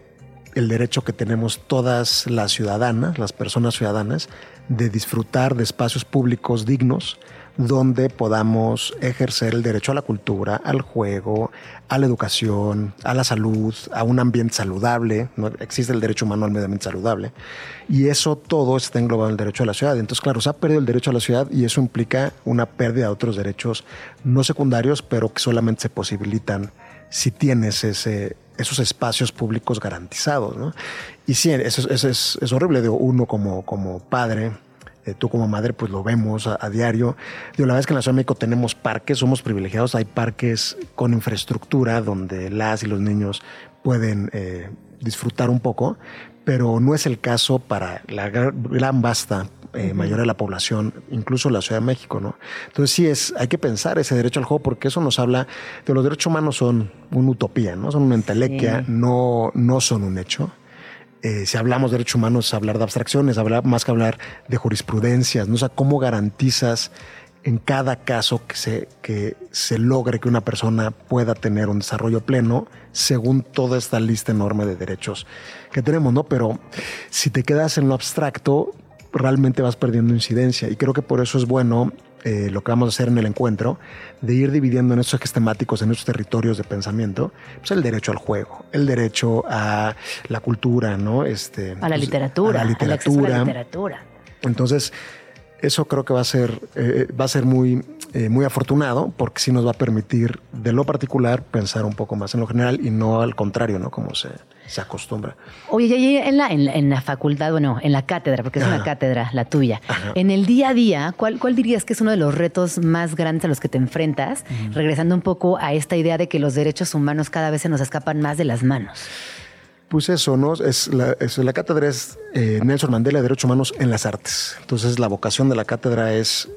el derecho que tenemos todas las ciudadanas, las personas ciudadanas, de disfrutar de espacios públicos dignos donde podamos ejercer el derecho a la cultura, al juego, a la educación, a la salud, a un ambiente saludable. ¿no? Existe el derecho humano al medio ambiente saludable. Y eso todo está englobado en el derecho a la ciudad. Entonces, claro, se ha perdido el derecho a la ciudad y eso implica una pérdida de otros derechos no secundarios, pero que solamente se posibilitan si tienes ese, esos espacios públicos garantizados. ¿no? Y sí, eso, es, horrible. de uno como, como padre, eh, tú como madre, pues lo vemos a, diario. Digo, la verdad es que en la Ciudad de México tenemos parques, somos privilegiados. Hay parques con infraestructura donde las y los niños pueden eh, disfrutar un poco, pero no es el caso para la gran vasta eh, mayor de la población, incluso la Ciudad de México, ¿no? Entonces sí es, hay que pensar ese derecho al juego porque eso nos habla de los derechos humanos son una utopía, ¿no? Son una entelequia, no, no son un hecho. Eh, si hablamos de derechos humanos, hablar de abstracciones, hablar más que hablar de jurisprudencias, ¿no? O sea, cómo garantizas en cada caso que se, que se logre que una persona pueda tener un desarrollo pleno según toda esta lista enorme de derechos que tenemos, ¿no? Pero si te quedas en lo abstracto, realmente vas perdiendo incidencia. Y creo que por eso es bueno eh, lo que vamos a hacer en el encuentro, de ir dividiendo en estos ejes temáticos, en estos territorios de pensamiento, pues el derecho al juego, el derecho a la cultura, ¿no? Este, a la pues, literatura. A la literatura. A la literatura. Entonces, eso creo que va a ser, eh, va a ser muy, eh, muy afortunado porque sí nos va a permitir de lo particular pensar un poco más en lo general y no al contrario, ¿no? Como se, se acostumbra. Oye, y en la, en, la facultad, bueno, en la cátedra, porque es una cátedra, la tuya, en el día a día, ¿cuál, ¿cuál dirías que es uno de los retos más grandes a los que te enfrentas? Regresando un poco a esta idea de que los derechos humanos cada vez se nos escapan más de las manos. Pues eso, ¿no? Es la, la cátedra es eh, Nelson Mandela de Derechos Humanos en las Artes. Entonces, la vocación de la cátedra es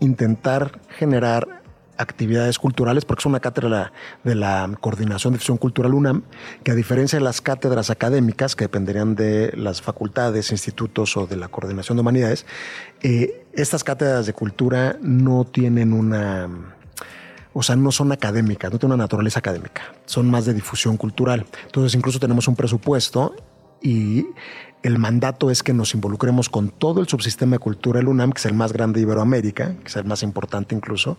intentar generar actividades culturales, porque es una cátedra de la Coordinación de Difusión Cultural UNAM, que a diferencia de las cátedras académicas, que dependerían de las facultades, institutos o de la Coordinación de Humanidades, eh, estas cátedras de cultura no tienen una, o sea, no son académicas, no tienen una naturaleza académica, son más de difusión cultural. Entonces, incluso tenemos un presupuesto y el mandato es que nos involucremos con todo el subsistema de cultura del UNAM, que es el más grande de Iberoamérica, que es el más importante incluso,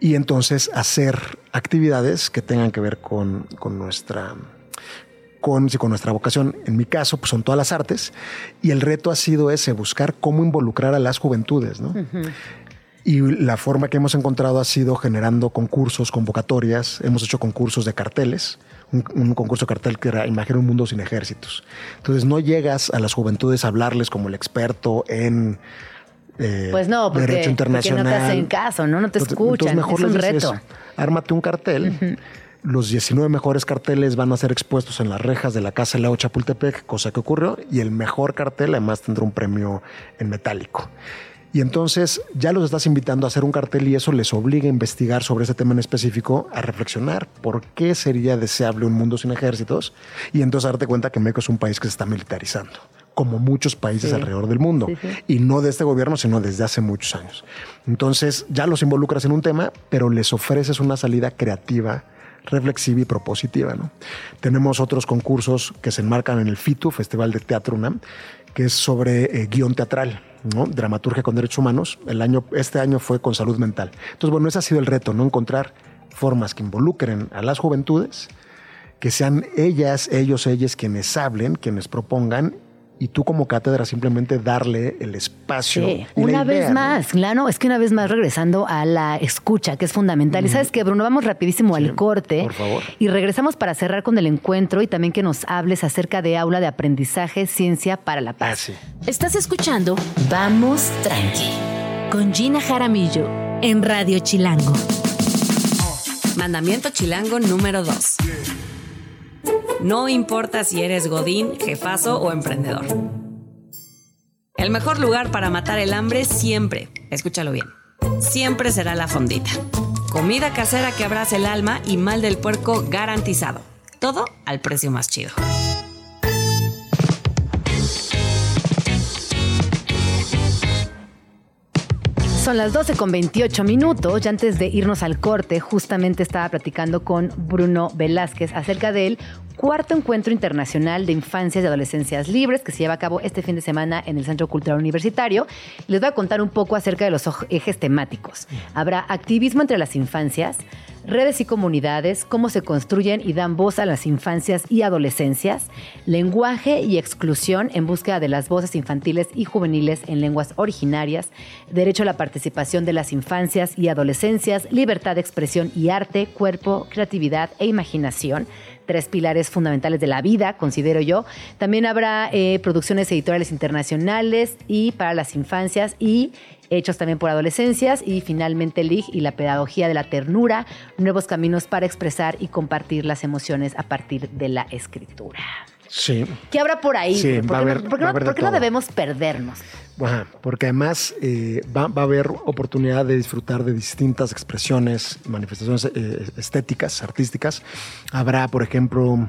y entonces hacer actividades que tengan que ver con, nuestra con nuestra vocación. En mi caso, pues son todas las artes. Y el reto ha sido ese, buscar cómo involucrar a las juventudes. ¿no? Y la forma que hemos encontrado ha sido generando concursos, convocatorias. Hemos hecho concursos de carteles. Un, concurso de cartel que era Imagina un mundo sin ejércitos. Entonces no llegas a las juventudes a hablarles como el experto en eh, pues no, porque, derecho internacional. no te hacen caso, ¿no? No te escuchan. Mejor es un reto. ármate un cartel. Los 19 mejores carteles van a ser expuestos en las rejas de la Casa de la Chapultepec, cosa que ocurrió, y el mejor cartel además tendrá un premio en metálico. Y entonces ya los estás invitando a hacer un cartel y eso les obliga a investigar sobre ese tema en específico, a reflexionar por qué sería deseable un mundo sin ejércitos y entonces darte cuenta que México es un país que se está militarizando como muchos países alrededor del mundo. Y no de este gobierno, sino desde hace muchos años. Entonces ya los involucras en un tema, pero les ofreces una salida creativa reflexiva y propositiva. ¿no? Tenemos otros concursos que se enmarcan en el FITU, Festival de Teatro UNAM, que es sobre eh, guion teatral. ¿no? dramaturgia con derechos humanos. El año, este año fue con salud mental. Entonces, bueno, ese ha sido el reto, ¿no? Encontrar formas que involucren a las juventudes, que sean ellas, ellos, ellas quienes hablen, quienes propongan y tú como cátedra simplemente darle el espacio. una vez más, claro, es que una vez más regresando a la escucha, que es fundamental. Y sabes que, Bruno, vamos rapidísimo al corte. Por favor. Y regresamos para cerrar con el encuentro y también que nos hables acerca de aula de aprendizaje, ciencia para la paz. Ah, Estás escuchando Vamos Tranqui con Gina Jaramillo en Radio Chilango. Mandamiento Chilango número 2. No importa si eres godín, jefazo o emprendedor. El mejor lugar para matar el hambre siempre, escúchalo bien, siempre será la fondita. Comida casera que abrace el alma y mal del puerco garantizado. Todo al precio más chido. Son las 12 con 28 minutos y antes de irnos al corte, justamente estaba platicando con Bruno Velázquez acerca del cuarto encuentro internacional de infancias y adolescencias libres que se lleva a cabo este fin de semana en el Centro Cultural Universitario. Les voy a contar un poco acerca de los ejes temáticos. Habrá activismo entre las infancias, redes y comunidades, cómo se construyen y dan voz a las infancias y adolescencias, lenguaje y exclusión en búsqueda de las voces infantiles y juveniles en lenguas originarias, derecho a la participación de las infancias y adolescencias, libertad de expresión y arte, cuerpo, creatividad e imaginación, tres pilares fundamentales de la vida, considero yo. También habrá eh, producciones editoriales internacionales y para las infancias y hechos también por adolescencias y finalmente LIG y la pedagogía de la ternura, nuevos caminos para expresar y compartir las emociones a partir de la escritura. Sí. ¿Qué habrá por ahí? Sí, ¿Por, va qué, haber- no, por qué va no- por qué debemos perdernos? Ajá, porque además eh, va, va a haber oportunidad de disfrutar de distintas expresiones, manifestaciones eh, estéticas, artísticas. Habrá, por ejemplo,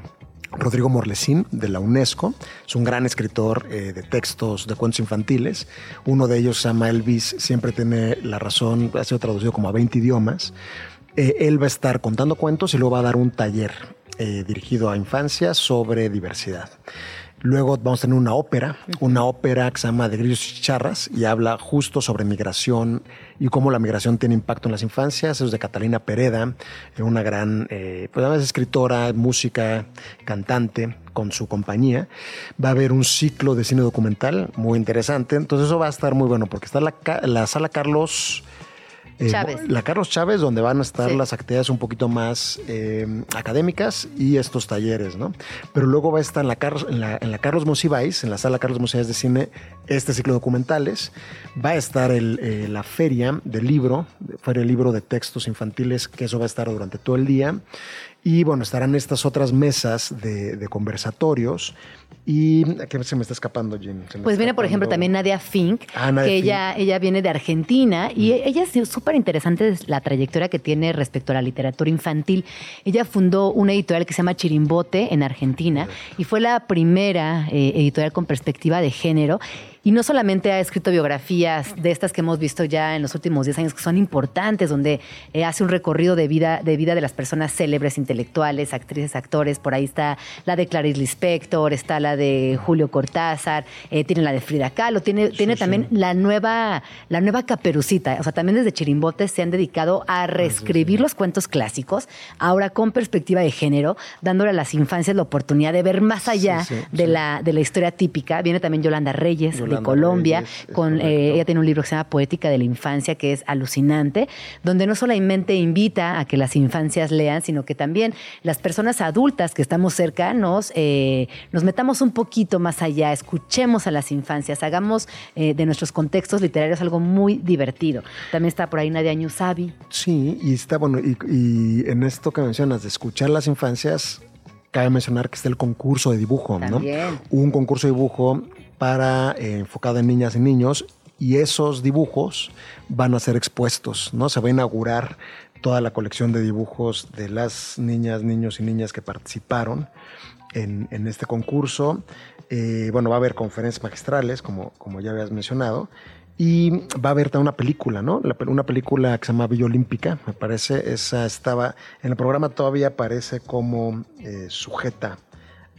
Rodrigo Morlesín de la UNESCO, es un gran escritor eh, de textos de cuentos infantiles. Uno de ellos se llama Elvis, siempre tiene la razón, ha sido traducido como a 20 idiomas. Eh, él va a estar contando cuentos y luego va a dar un taller eh, dirigido a infancia sobre diversidad. Luego vamos a tener una ópera, una ópera que se llama De Grillos y Chicharras y habla justo sobre migración y cómo la migración tiene impacto en las infancias. Es de Catalina Pereda, eh, una gran eh, pues, además escritora, música, cantante con su compañía. Va a haber un ciclo de cine documental muy interesante. Entonces eso va a estar muy bueno porque está la, la sala Carlos... eh, la Carlos Chávez, donde van a estar Sí. las actividades un poquito más eh, académicas y estos talleres, ¿no? Pero luego va a estar en la, Carlos, en la, en la Carlos Monsiváis, en la sala Carlos Monsiváis de cine, este ciclo de documentales. Va a estar el, eh, la feria del libro, feria del libro de textos infantiles, que eso va a estar durante todo el día. Y bueno, estarán estas otras mesas de, de conversatorios. Y ¿qué se me está escapando, me Pues viene, por ejemplo, también Nadia Fink, Ah, Nadia que Fink. ella, ella viene de Argentina y ella es súper interesante la trayectoria que tiene respecto a la literatura infantil. Ella fundó una editorial que se llama Chirimbote en Argentina y fue la primera eh, editorial con perspectiva de género. Y no solamente ha escrito biografías de estas que hemos visto ya en los últimos 10 años, que son importantes, donde eh, hace un recorrido de vida, de vida de las personas célebres, intelectuales, actrices, actores. Por ahí está la de Clarice Lispector, está la de Julio Cortázar, eh, tiene la de Frida Kahlo, tiene, tiene también la nueva, la nueva caperucita. O sea, también desde Chirimbote se han dedicado a reescribir los cuentos clásicos, ahora con perspectiva de género, dándole a las infancias la oportunidad de ver más allá de, La, de la historia típica. Viene también Yolanda Reyes de Colombia, con, eh, ella tiene un libro que se llama Poética de la Infancia, que es alucinante, donde no solamente invita a que las infancias lean, sino que también las personas adultas que estamos cerca nos, eh, nos metamos un poquito más allá, escuchemos a las infancias, hagamos eh, de nuestros contextos literarios algo muy divertido. También está por ahí Nadia Ñusabi. Sí, y está bueno, y, y en esto que mencionas de escuchar las infancias, cabe mencionar que está el concurso de dibujo, ¿no? Un concurso de dibujo para eh, enfocado en niñas y niños y esos dibujos van a ser expuestos, ¿no? Se va a inaugurar toda la colección de dibujos de las niñas, niños y niñas que participaron en, este concurso. Eh, bueno, va a haber conferencias magistrales, como, como ya habías mencionado, y va a haber una película, ¿no? una película que se llama Villa Olímpica, me parece. Esa estaba en el programa, todavía aparece como eh, sujeta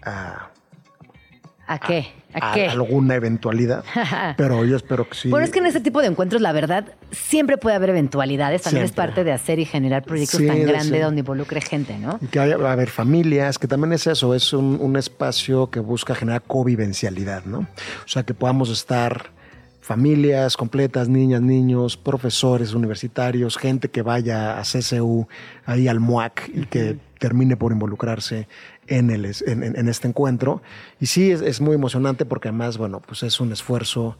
a. ¿A qué? ¿A, qué? alguna eventualidad. (laughs) pero yo espero que sí. Bueno, es que en ese tipo de encuentros, la verdad, siempre puede haber eventualidades. También es parte de hacer y generar proyectos tan grandes donde involucre gente, ¿no? Y que va a haber familias, que también es eso, es un, un espacio que busca generar convivencialidad, ¿no? O sea, que podamos estar familias completas, niñas, niños, profesores universitarios, gente que vaya a CCU, ahí al MUAC y que termine por involucrarse en, el, en, este encuentro. Y sí, es, muy emocionante porque además, bueno, pues es un esfuerzo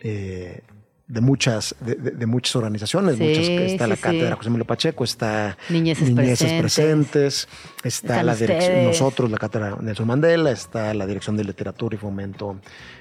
eh, de muchas, de, muchas organizaciones. muchas, está la cátedra José Emilio Pacheco, está Niñeces, presentes. Está la dirección, nosotros, la cátedra Nelson Mandela, está la dirección de literatura y fomento,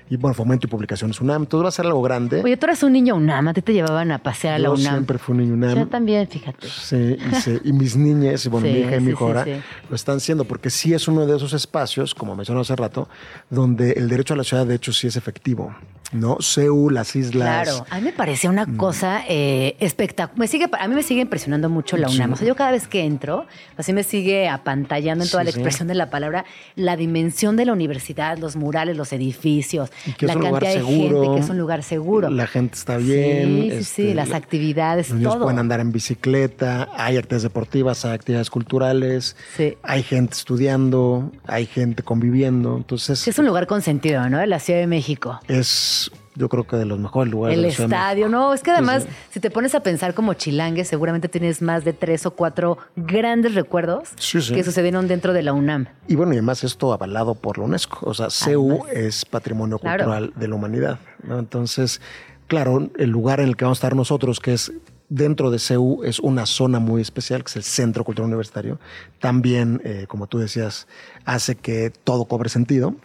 y bueno, fomento y publicaciones UNAM. Todo va a ser algo grande. Oye, tú eras un niño UNAM, a ti te llevaban a pasear a la UNAM. siempre fui un niño UNAM. Yo también, fíjate. Sí, y, mis niñas, bueno, mi hija y mi hija lo están haciendo, porque sí es uno de esos espacios, como mencioné hace rato, donde el derecho a la ciudad, de hecho, sí es efectivo. ¿no? Seúl, las islas. Claro, a mí me parece una mm. cosa eh, espectacular. Sigue, a mí me sigue impresionando mucho la UNAM. O sea, yo cada vez que entro, así me sigue apantallando en toda la expresión de la palabra la dimensión de la universidad, los murales, los edificios, la cantidad de gente, que es un lugar seguro. La gente está bien. Sí, este, las actividades, los niños pueden andar en bicicleta, hay actividades deportivas, hay actividades culturales, hay gente estudiando, hay gente conviviendo. Entonces. es un lugar consentido, ¿no? La Ciudad de México. Es yo creo que de los mejores lugares. El estadio, no, es que además, si te pones a pensar como chilangue, seguramente tienes más de tres o cuatro grandes recuerdos que sucedieron dentro de la UNAM. Y bueno, y además esto avalado por la UNESCO, o sea, CEU es Patrimonio Cultural de la Humanidad, Entonces, claro, el lugar en el que vamos a estar nosotros, que es dentro de CEU, es una zona muy especial, que es el Centro Cultural Universitario, también, eh, como tú decías, hace que todo cobre sentido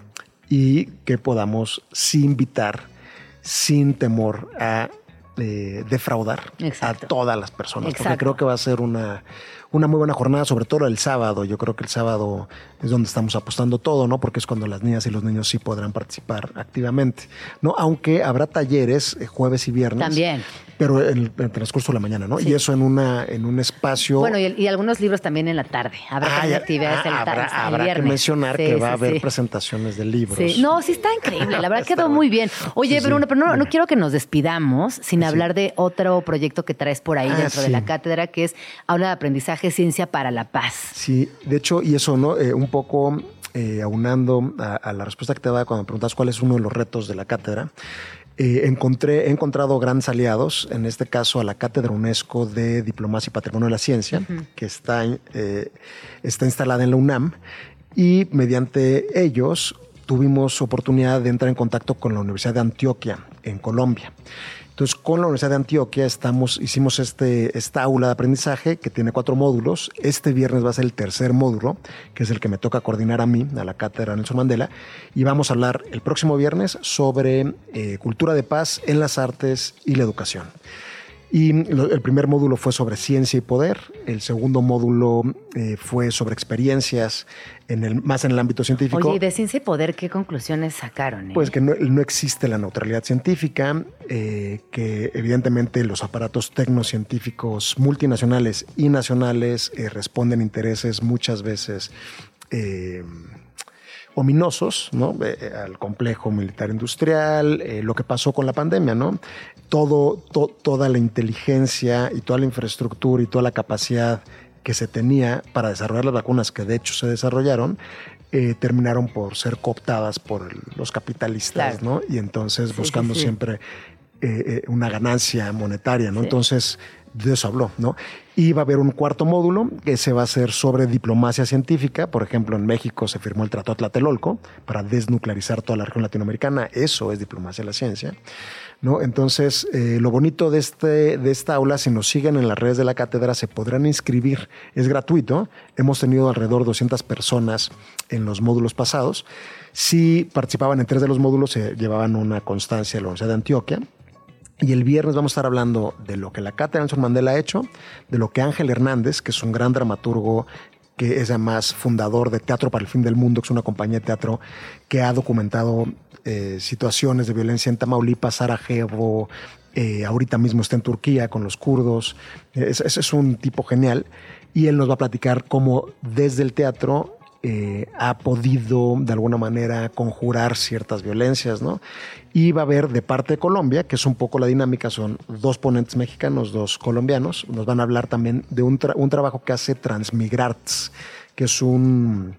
y que podamos sí invitar sin temor a eh, defraudar a todas las personas. Porque creo que va a ser una, una muy buena jornada, sobre todo el sábado. Yo creo que el sábado es donde estamos apostando todo, ¿no? Porque es cuando las niñas y los niños sí podrán participar activamente, ¿no? Aunque habrá talleres eh, jueves y viernes. También. Pero en el, transcurso de la mañana, ¿no? Y eso en una en un espacio. Bueno, y, algunos libros también en la tarde. Habrá ah, actividades en la tarde. Habrá, que mencionar que va a haber presentaciones de libros. No, sí está increíble. La verdad (laughs) quedó muy bien. Oye, Bruno, pero no, no, quiero que nos despidamos sin hablar de otro proyecto que traes por ahí ah, dentro de la cátedra, que es habla de aprendizaje, ciencia para la paz. Sí, de hecho, y eso, ¿no? Eh, un poco eh, aunando a, la respuesta que te daba cuando me preguntas cuál es uno de los retos de la cátedra. Eh, encontré, he encontrado grandes aliados, en este caso a la Cátedra UNESCO de Diplomacia y Patrimonio de la Ciencia, que está, está instalada en la UNAM, y mediante ellos tuvimos oportunidad de entrar en contacto con la Universidad de Antioquia, en Colombia. Entonces, con la Universidad de Antioquia estamos, hicimos este, esta aula de aprendizaje que tiene cuatro módulos. Este viernes va a ser el tercer módulo, que es el que me toca coordinar a mí, a la cátedra Nelson Mandela. Y vamos a hablar el próximo viernes sobre eh, cultura de paz en las artes y la educación. Y el primer módulo fue sobre ciencia y poder, el segundo módulo eh, fue sobre experiencias en el, más en el ámbito científico. Oye, de ciencia y poder qué conclusiones sacaron? Eh? Pues que no, existe la neutralidad científica, eh, que evidentemente los aparatos tecnocientíficos multinacionales y nacionales responden a intereses muchas veces ominosos, ¿no? Eh, al complejo militar industrial, eh, lo que pasó con la pandemia, ¿no? Todo, toda la inteligencia y toda la infraestructura y toda la capacidad que se tenía para desarrollar las vacunas, que de hecho se desarrollaron, eh, terminaron por ser cooptadas por los capitalistas, ¿no? Y entonces buscando siempre una ganancia monetaria, ¿no? Entonces, de eso habló, ¿no? Y va a haber un cuarto módulo que se va a hacer sobre diplomacia científica. Por ejemplo, en México se firmó el Tratado Tlatelolco para desnuclearizar toda la región latinoamericana. Eso es diplomacia de la ciencia. ¿no? Entonces, eh, lo bonito de, este, de esta aula, si nos siguen en las redes de la cátedra, se podrán inscribir. Es gratuito. Hemos tenido alrededor de 200 personas en los módulos pasados. Si participaban en tres de los módulos, se llevaban una constancia de la Universidad de Antioquia y el viernes vamos a estar hablando de lo que la Cátedra Nelson Mandela ha hecho, de lo que Ángel Hernández, que es un gran dramaturgo que es además fundador de Teatro para el Fin del Mundo, que es una compañía de teatro que ha documentado eh, situaciones de violencia en Tamaulipas, Sarajevo, eh, ahorita mismo está en Turquía con los kurdos. Ese es, un tipo genial. Y él nos va a platicar cómo desde el teatro eh, ha podido de alguna manera conjurar ciertas violencias, ¿no? Y va a haber de parte de Colombia, que es un poco la dinámica, son dos ponentes mexicanos, dos colombianos, nos van a hablar también de un, trabajo que hace Transmigrarts, que es un,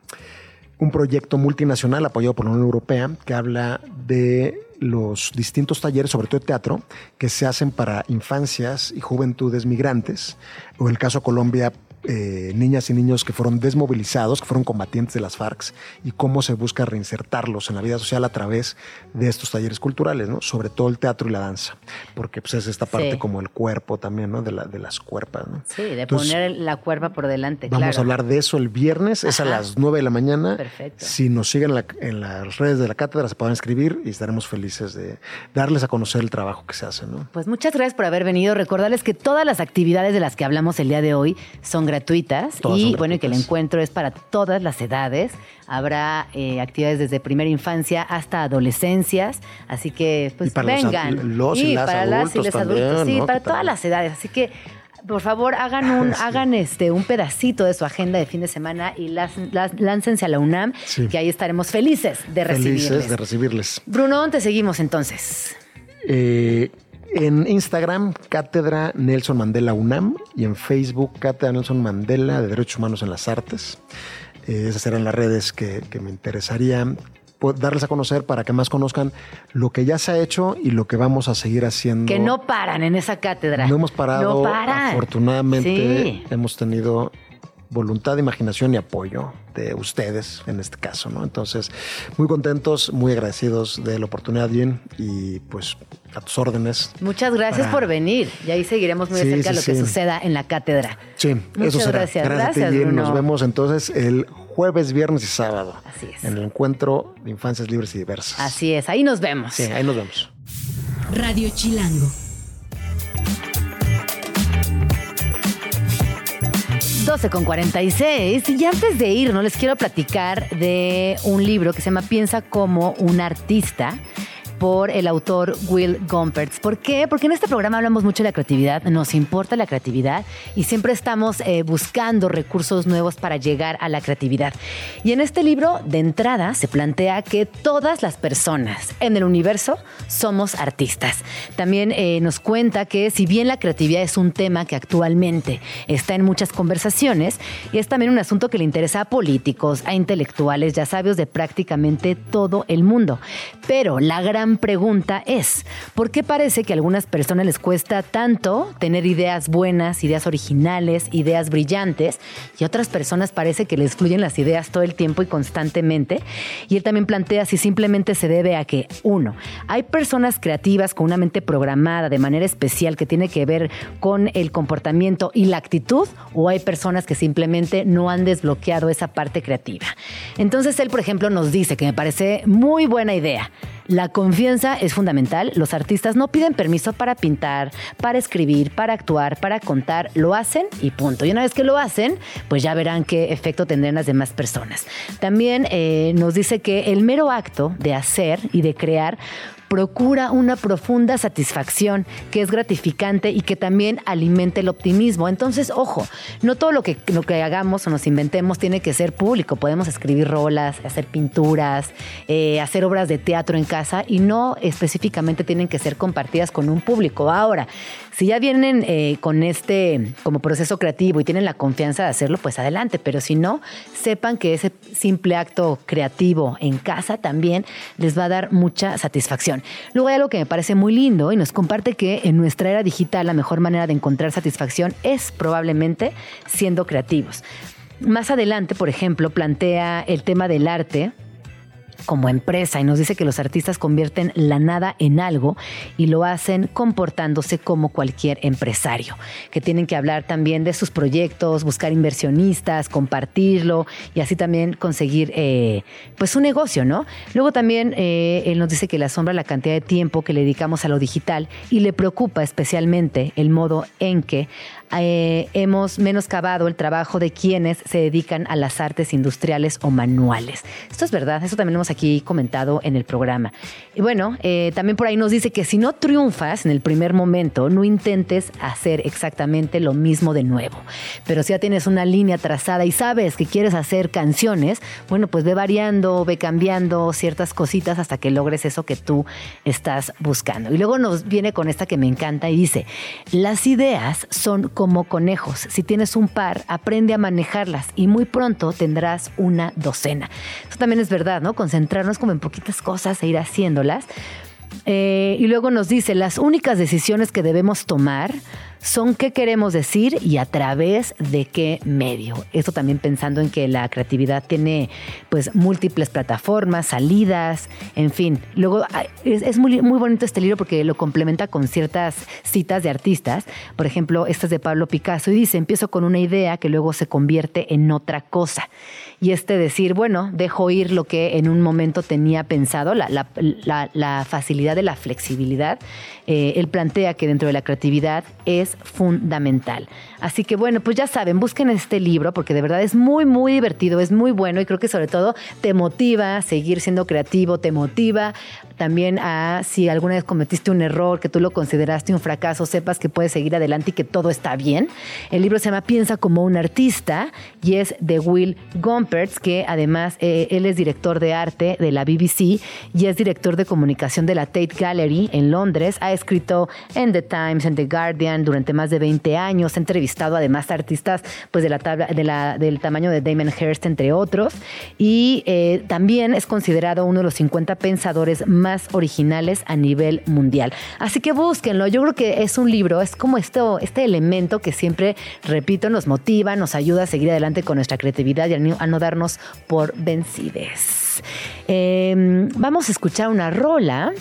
un proyecto multinacional apoyado por la Unión Europea que habla de los distintos talleres, sobre todo de teatro, que se hacen para infancias y juventudes migrantes, o el caso Colombia eh, niñas y niños que fueron desmovilizados, que fueron combatientes de las FARC y cómo se busca reinsertarlos en la vida social a través de estos talleres culturales, ¿no? Sobre todo el teatro y la danza, porque pues es esta parte como el cuerpo también, ¿no? De, la, de las cuerpas, ¿no? Sí, de poner la cuerpa por delante. Vamos a hablar de eso el viernes, es a las 9 de la mañana. Perfecto. Si nos siguen en, las redes de la cátedra se pueden escribir y estaremos felices de darles a conocer el trabajo que se hace, ¿no? Pues muchas gracias por haber venido. Recordarles que todas las actividades de las que hablamos el día de hoy son gratuitas gratuitas y bueno, y que el encuentro es para todas las edades. Habrá eh, actividades desde primera infancia hasta adolescencias, así que pues vengan. Los, y, para las y los adultos, sí, para todas las edades. Así que por favor, hagan un, hagan este, un pedacito de su agenda de fin de semana y las, láncense a la UNAM, que ahí estaremos felices de recibirles. Felices de recibirles. Bruno, te seguimos entonces. Eh, en Instagram, Cátedra Nelson Mandela UNAM y en Facebook, Cátedra Nelson Mandela de Derechos Humanos en las Artes. Eh, esas serán las redes que, me interesaría darles a conocer para que más conozcan lo que ya se ha hecho y lo que vamos a seguir haciendo. Que no paran en esa cátedra. No hemos parado. No Afortunadamente hemos tenido voluntad, imaginación y apoyo de ustedes en este caso, ¿no? Entonces, muy contentos, muy agradecidos de la oportunidad, Jean, y pues a tus órdenes. Muchas gracias por venir y ahí seguiremos muy de cerca lo que suceda en la cátedra. Sí, Muchas eso será. Gracias, gracias, Nos vemos entonces el jueves, viernes y sábado. Así es. En el encuentro de Infancias Libres y Diversas. Así es, ahí nos vemos. Sí, ahí nos vemos. Radio Chilango 12 con 46. Y antes de ir, no les quiero platicar de un libro que se llama Piensa como un artista por el autor Will Gompertz. ¿Por qué? Porque en este programa hablamos mucho de la creatividad, nos importa la creatividad y siempre estamos eh, buscando recursos nuevos para llegar a la creatividad. Y en este libro, de entrada, se plantea que todas las personas en el universo somos artistas. También eh, nos cuenta que si bien la creatividad es un tema que actualmente está en muchas conversaciones, es también un asunto que le interesa a políticos, a intelectuales ya sabios de prácticamente todo el mundo. Pero la gran pregunta es, ¿por qué parece que a algunas personas les cuesta tanto tener ideas buenas, ideas originales, ideas brillantes, y a otras personas parece que les fluyen las ideas todo el tiempo y constantemente? Y él también plantea si simplemente se debe a que, uno, hay personas creativas con una mente programada de manera especial que tiene que ver con el comportamiento y la actitud, o hay personas que simplemente no han desbloqueado esa parte creativa. Entonces él, por ejemplo, nos dice que me parece muy buena idea La confianza es fundamental. Los artistas no piden permiso para pintar, para escribir, para actuar, para contar. Lo hacen y punto. Y una vez que lo hacen, pues ya verán qué efecto tendrán las demás personas. También eh, nos dice que el mero acto de hacer y de crear procura una profunda satisfacción que es gratificante y que también alimente el optimismo. Entonces, ojo, no todo lo que, lo que hagamos o nos inventemos tiene que ser público. Podemos escribir rolas, hacer pinturas, eh, hacer obras de teatro en casa y no específicamente tienen que ser compartidas con un público. Ahora, si ya vienen eh, con este como proceso creativo y tienen la confianza de hacerlo, pues adelante. Pero si no, sepan que ese simple acto creativo en casa también les va a dar mucha satisfacción. Luego hay algo que me parece muy lindo y nos comparte que en nuestra era digital la mejor manera de encontrar satisfacción es probablemente siendo creativos. Más adelante, por ejemplo, plantea el tema del arte como empresa y nos dice que los artistas convierten la nada en algo y lo hacen comportándose como cualquier empresario, que tienen que hablar también de sus proyectos, buscar inversionistas, compartirlo y así también conseguir eh, pues un negocio, ¿no? Luego también eh, él nos dice que le asombra la cantidad de tiempo que le dedicamos a lo digital y le preocupa especialmente el modo en que eh, hemos menoscabado el trabajo de quienes se dedican a las artes industriales o manuales. Esto es verdad, eso también hemos aquí comentado en el programa. Y bueno, eh, también por ahí nos dice que si no triunfas en el primer momento, no intentes hacer exactamente lo mismo de nuevo. Pero si ya tienes una línea trazada y sabes que quieres hacer canciones, bueno, pues ve variando, ve cambiando ciertas cositas hasta que logres eso que tú estás buscando. Y luego nos viene con esta que me encanta y dice, las ideas son como conejos. Si tienes un par, aprende a manejarlas y muy pronto tendrás una docena. Eso también es verdad, ¿no? Concentrarnos como en poquitas cosas e ir haciéndolas. Eh, y luego nos dice, las únicas decisiones que debemos tomar son qué queremos decir y a través de qué medio. Esto también pensando en que la creatividad tiene pues múltiples plataformas, salidas, en fin. Luego es, muy, muy bonito este libro porque lo complementa con ciertas citas de artistas. Por ejemplo, esta es de Pablo Picasso y dice, empiezo con una idea que luego se convierte en otra cosa. Y este decir, bueno, dejo ir lo que en un momento tenía pensado, la, facilidad de la flexibilidad. Eh, él plantea que dentro de la creatividad es fundamental. Así que bueno, pues ya saben, busquen este libro porque de verdad es muy, muy divertido, es muy bueno y creo que sobre todo te motiva a seguir siendo creativo, te motiva también a si alguna vez cometiste un error, que tú lo consideraste un fracaso, sepas que puedes seguir adelante y que todo está bien. El libro se llama Piensa como un artista y es de Will Gompertz, que además eh, él es director de arte de la BBC y es director de comunicación de la Tate Gallery en Londres. Ha escrito en The Times, en The Guardian durante más de 20 años, entrevistado además artistas pues, de la tabla, de la, del tamaño de Damon Hirst, entre otros, y eh, también es considerado uno de los 50 pensadores más originales a nivel mundial. Así que búsquenlo, yo creo que es un libro, es como esto, este elemento que siempre, repito, nos motiva, nos ayuda a seguir adelante con nuestra creatividad y a no darnos por vencides. Em, vamos a escuchar una rola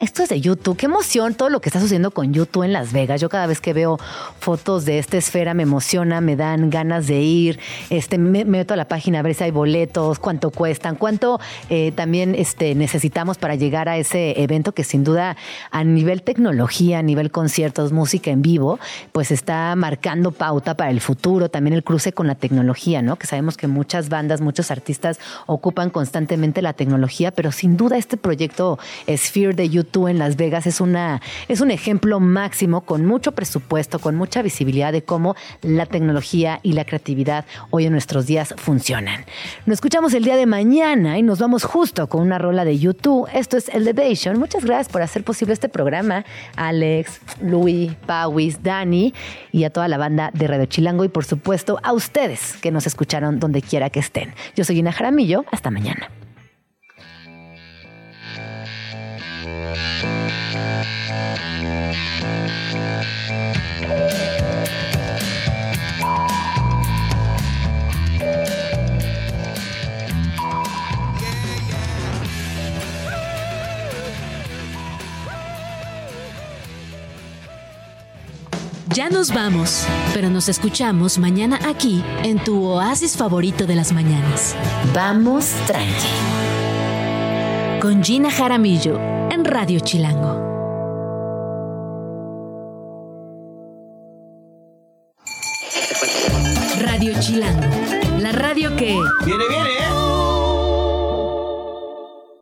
esto es de YouTube. Qué emoción todo lo que está sucediendo con YouTube en Las Vegas. Yo cada vez que veo fotos de esta esfera me emociona, me dan ganas de ir. Este, me, meto a la página a ver si hay boletos, cuánto cuestan, cuánto eh, también este, necesitamos para llegar a ese evento que sin duda a nivel tecnología, a nivel conciertos, música en vivo, pues está marcando pauta para el futuro. También el cruce con la tecnología, ¿no? Que sabemos que muchas bandas, muchos artistas ocupan constantemente la tecnología, pero sin duda este proyecto Sphere de YouTube tú en Las Vegas es, una, es un ejemplo máximo con mucho presupuesto, con mucha visibilidad de cómo la tecnología y la creatividad hoy en nuestros días funcionan. Nos escuchamos el día de mañana y nos vamos justo con una rola de YouTube. Esto es Elevation. Muchas gracias por hacer posible este programa. Alex, Luis, Pauis, Dani y a toda la banda de Radio Chilango y por supuesto a ustedes que nos escucharon donde quiera que estén. Yo soy Ina Jaramillo. Hasta mañana. Ya nos vamos, pero nos escuchamos mañana aquí en tu oasis favorito de las mañanas. Vamos tranqui. Con Gina Jaramillo en Radio Chilango. Radio Chilango, la radio que... ¡Viene, viene!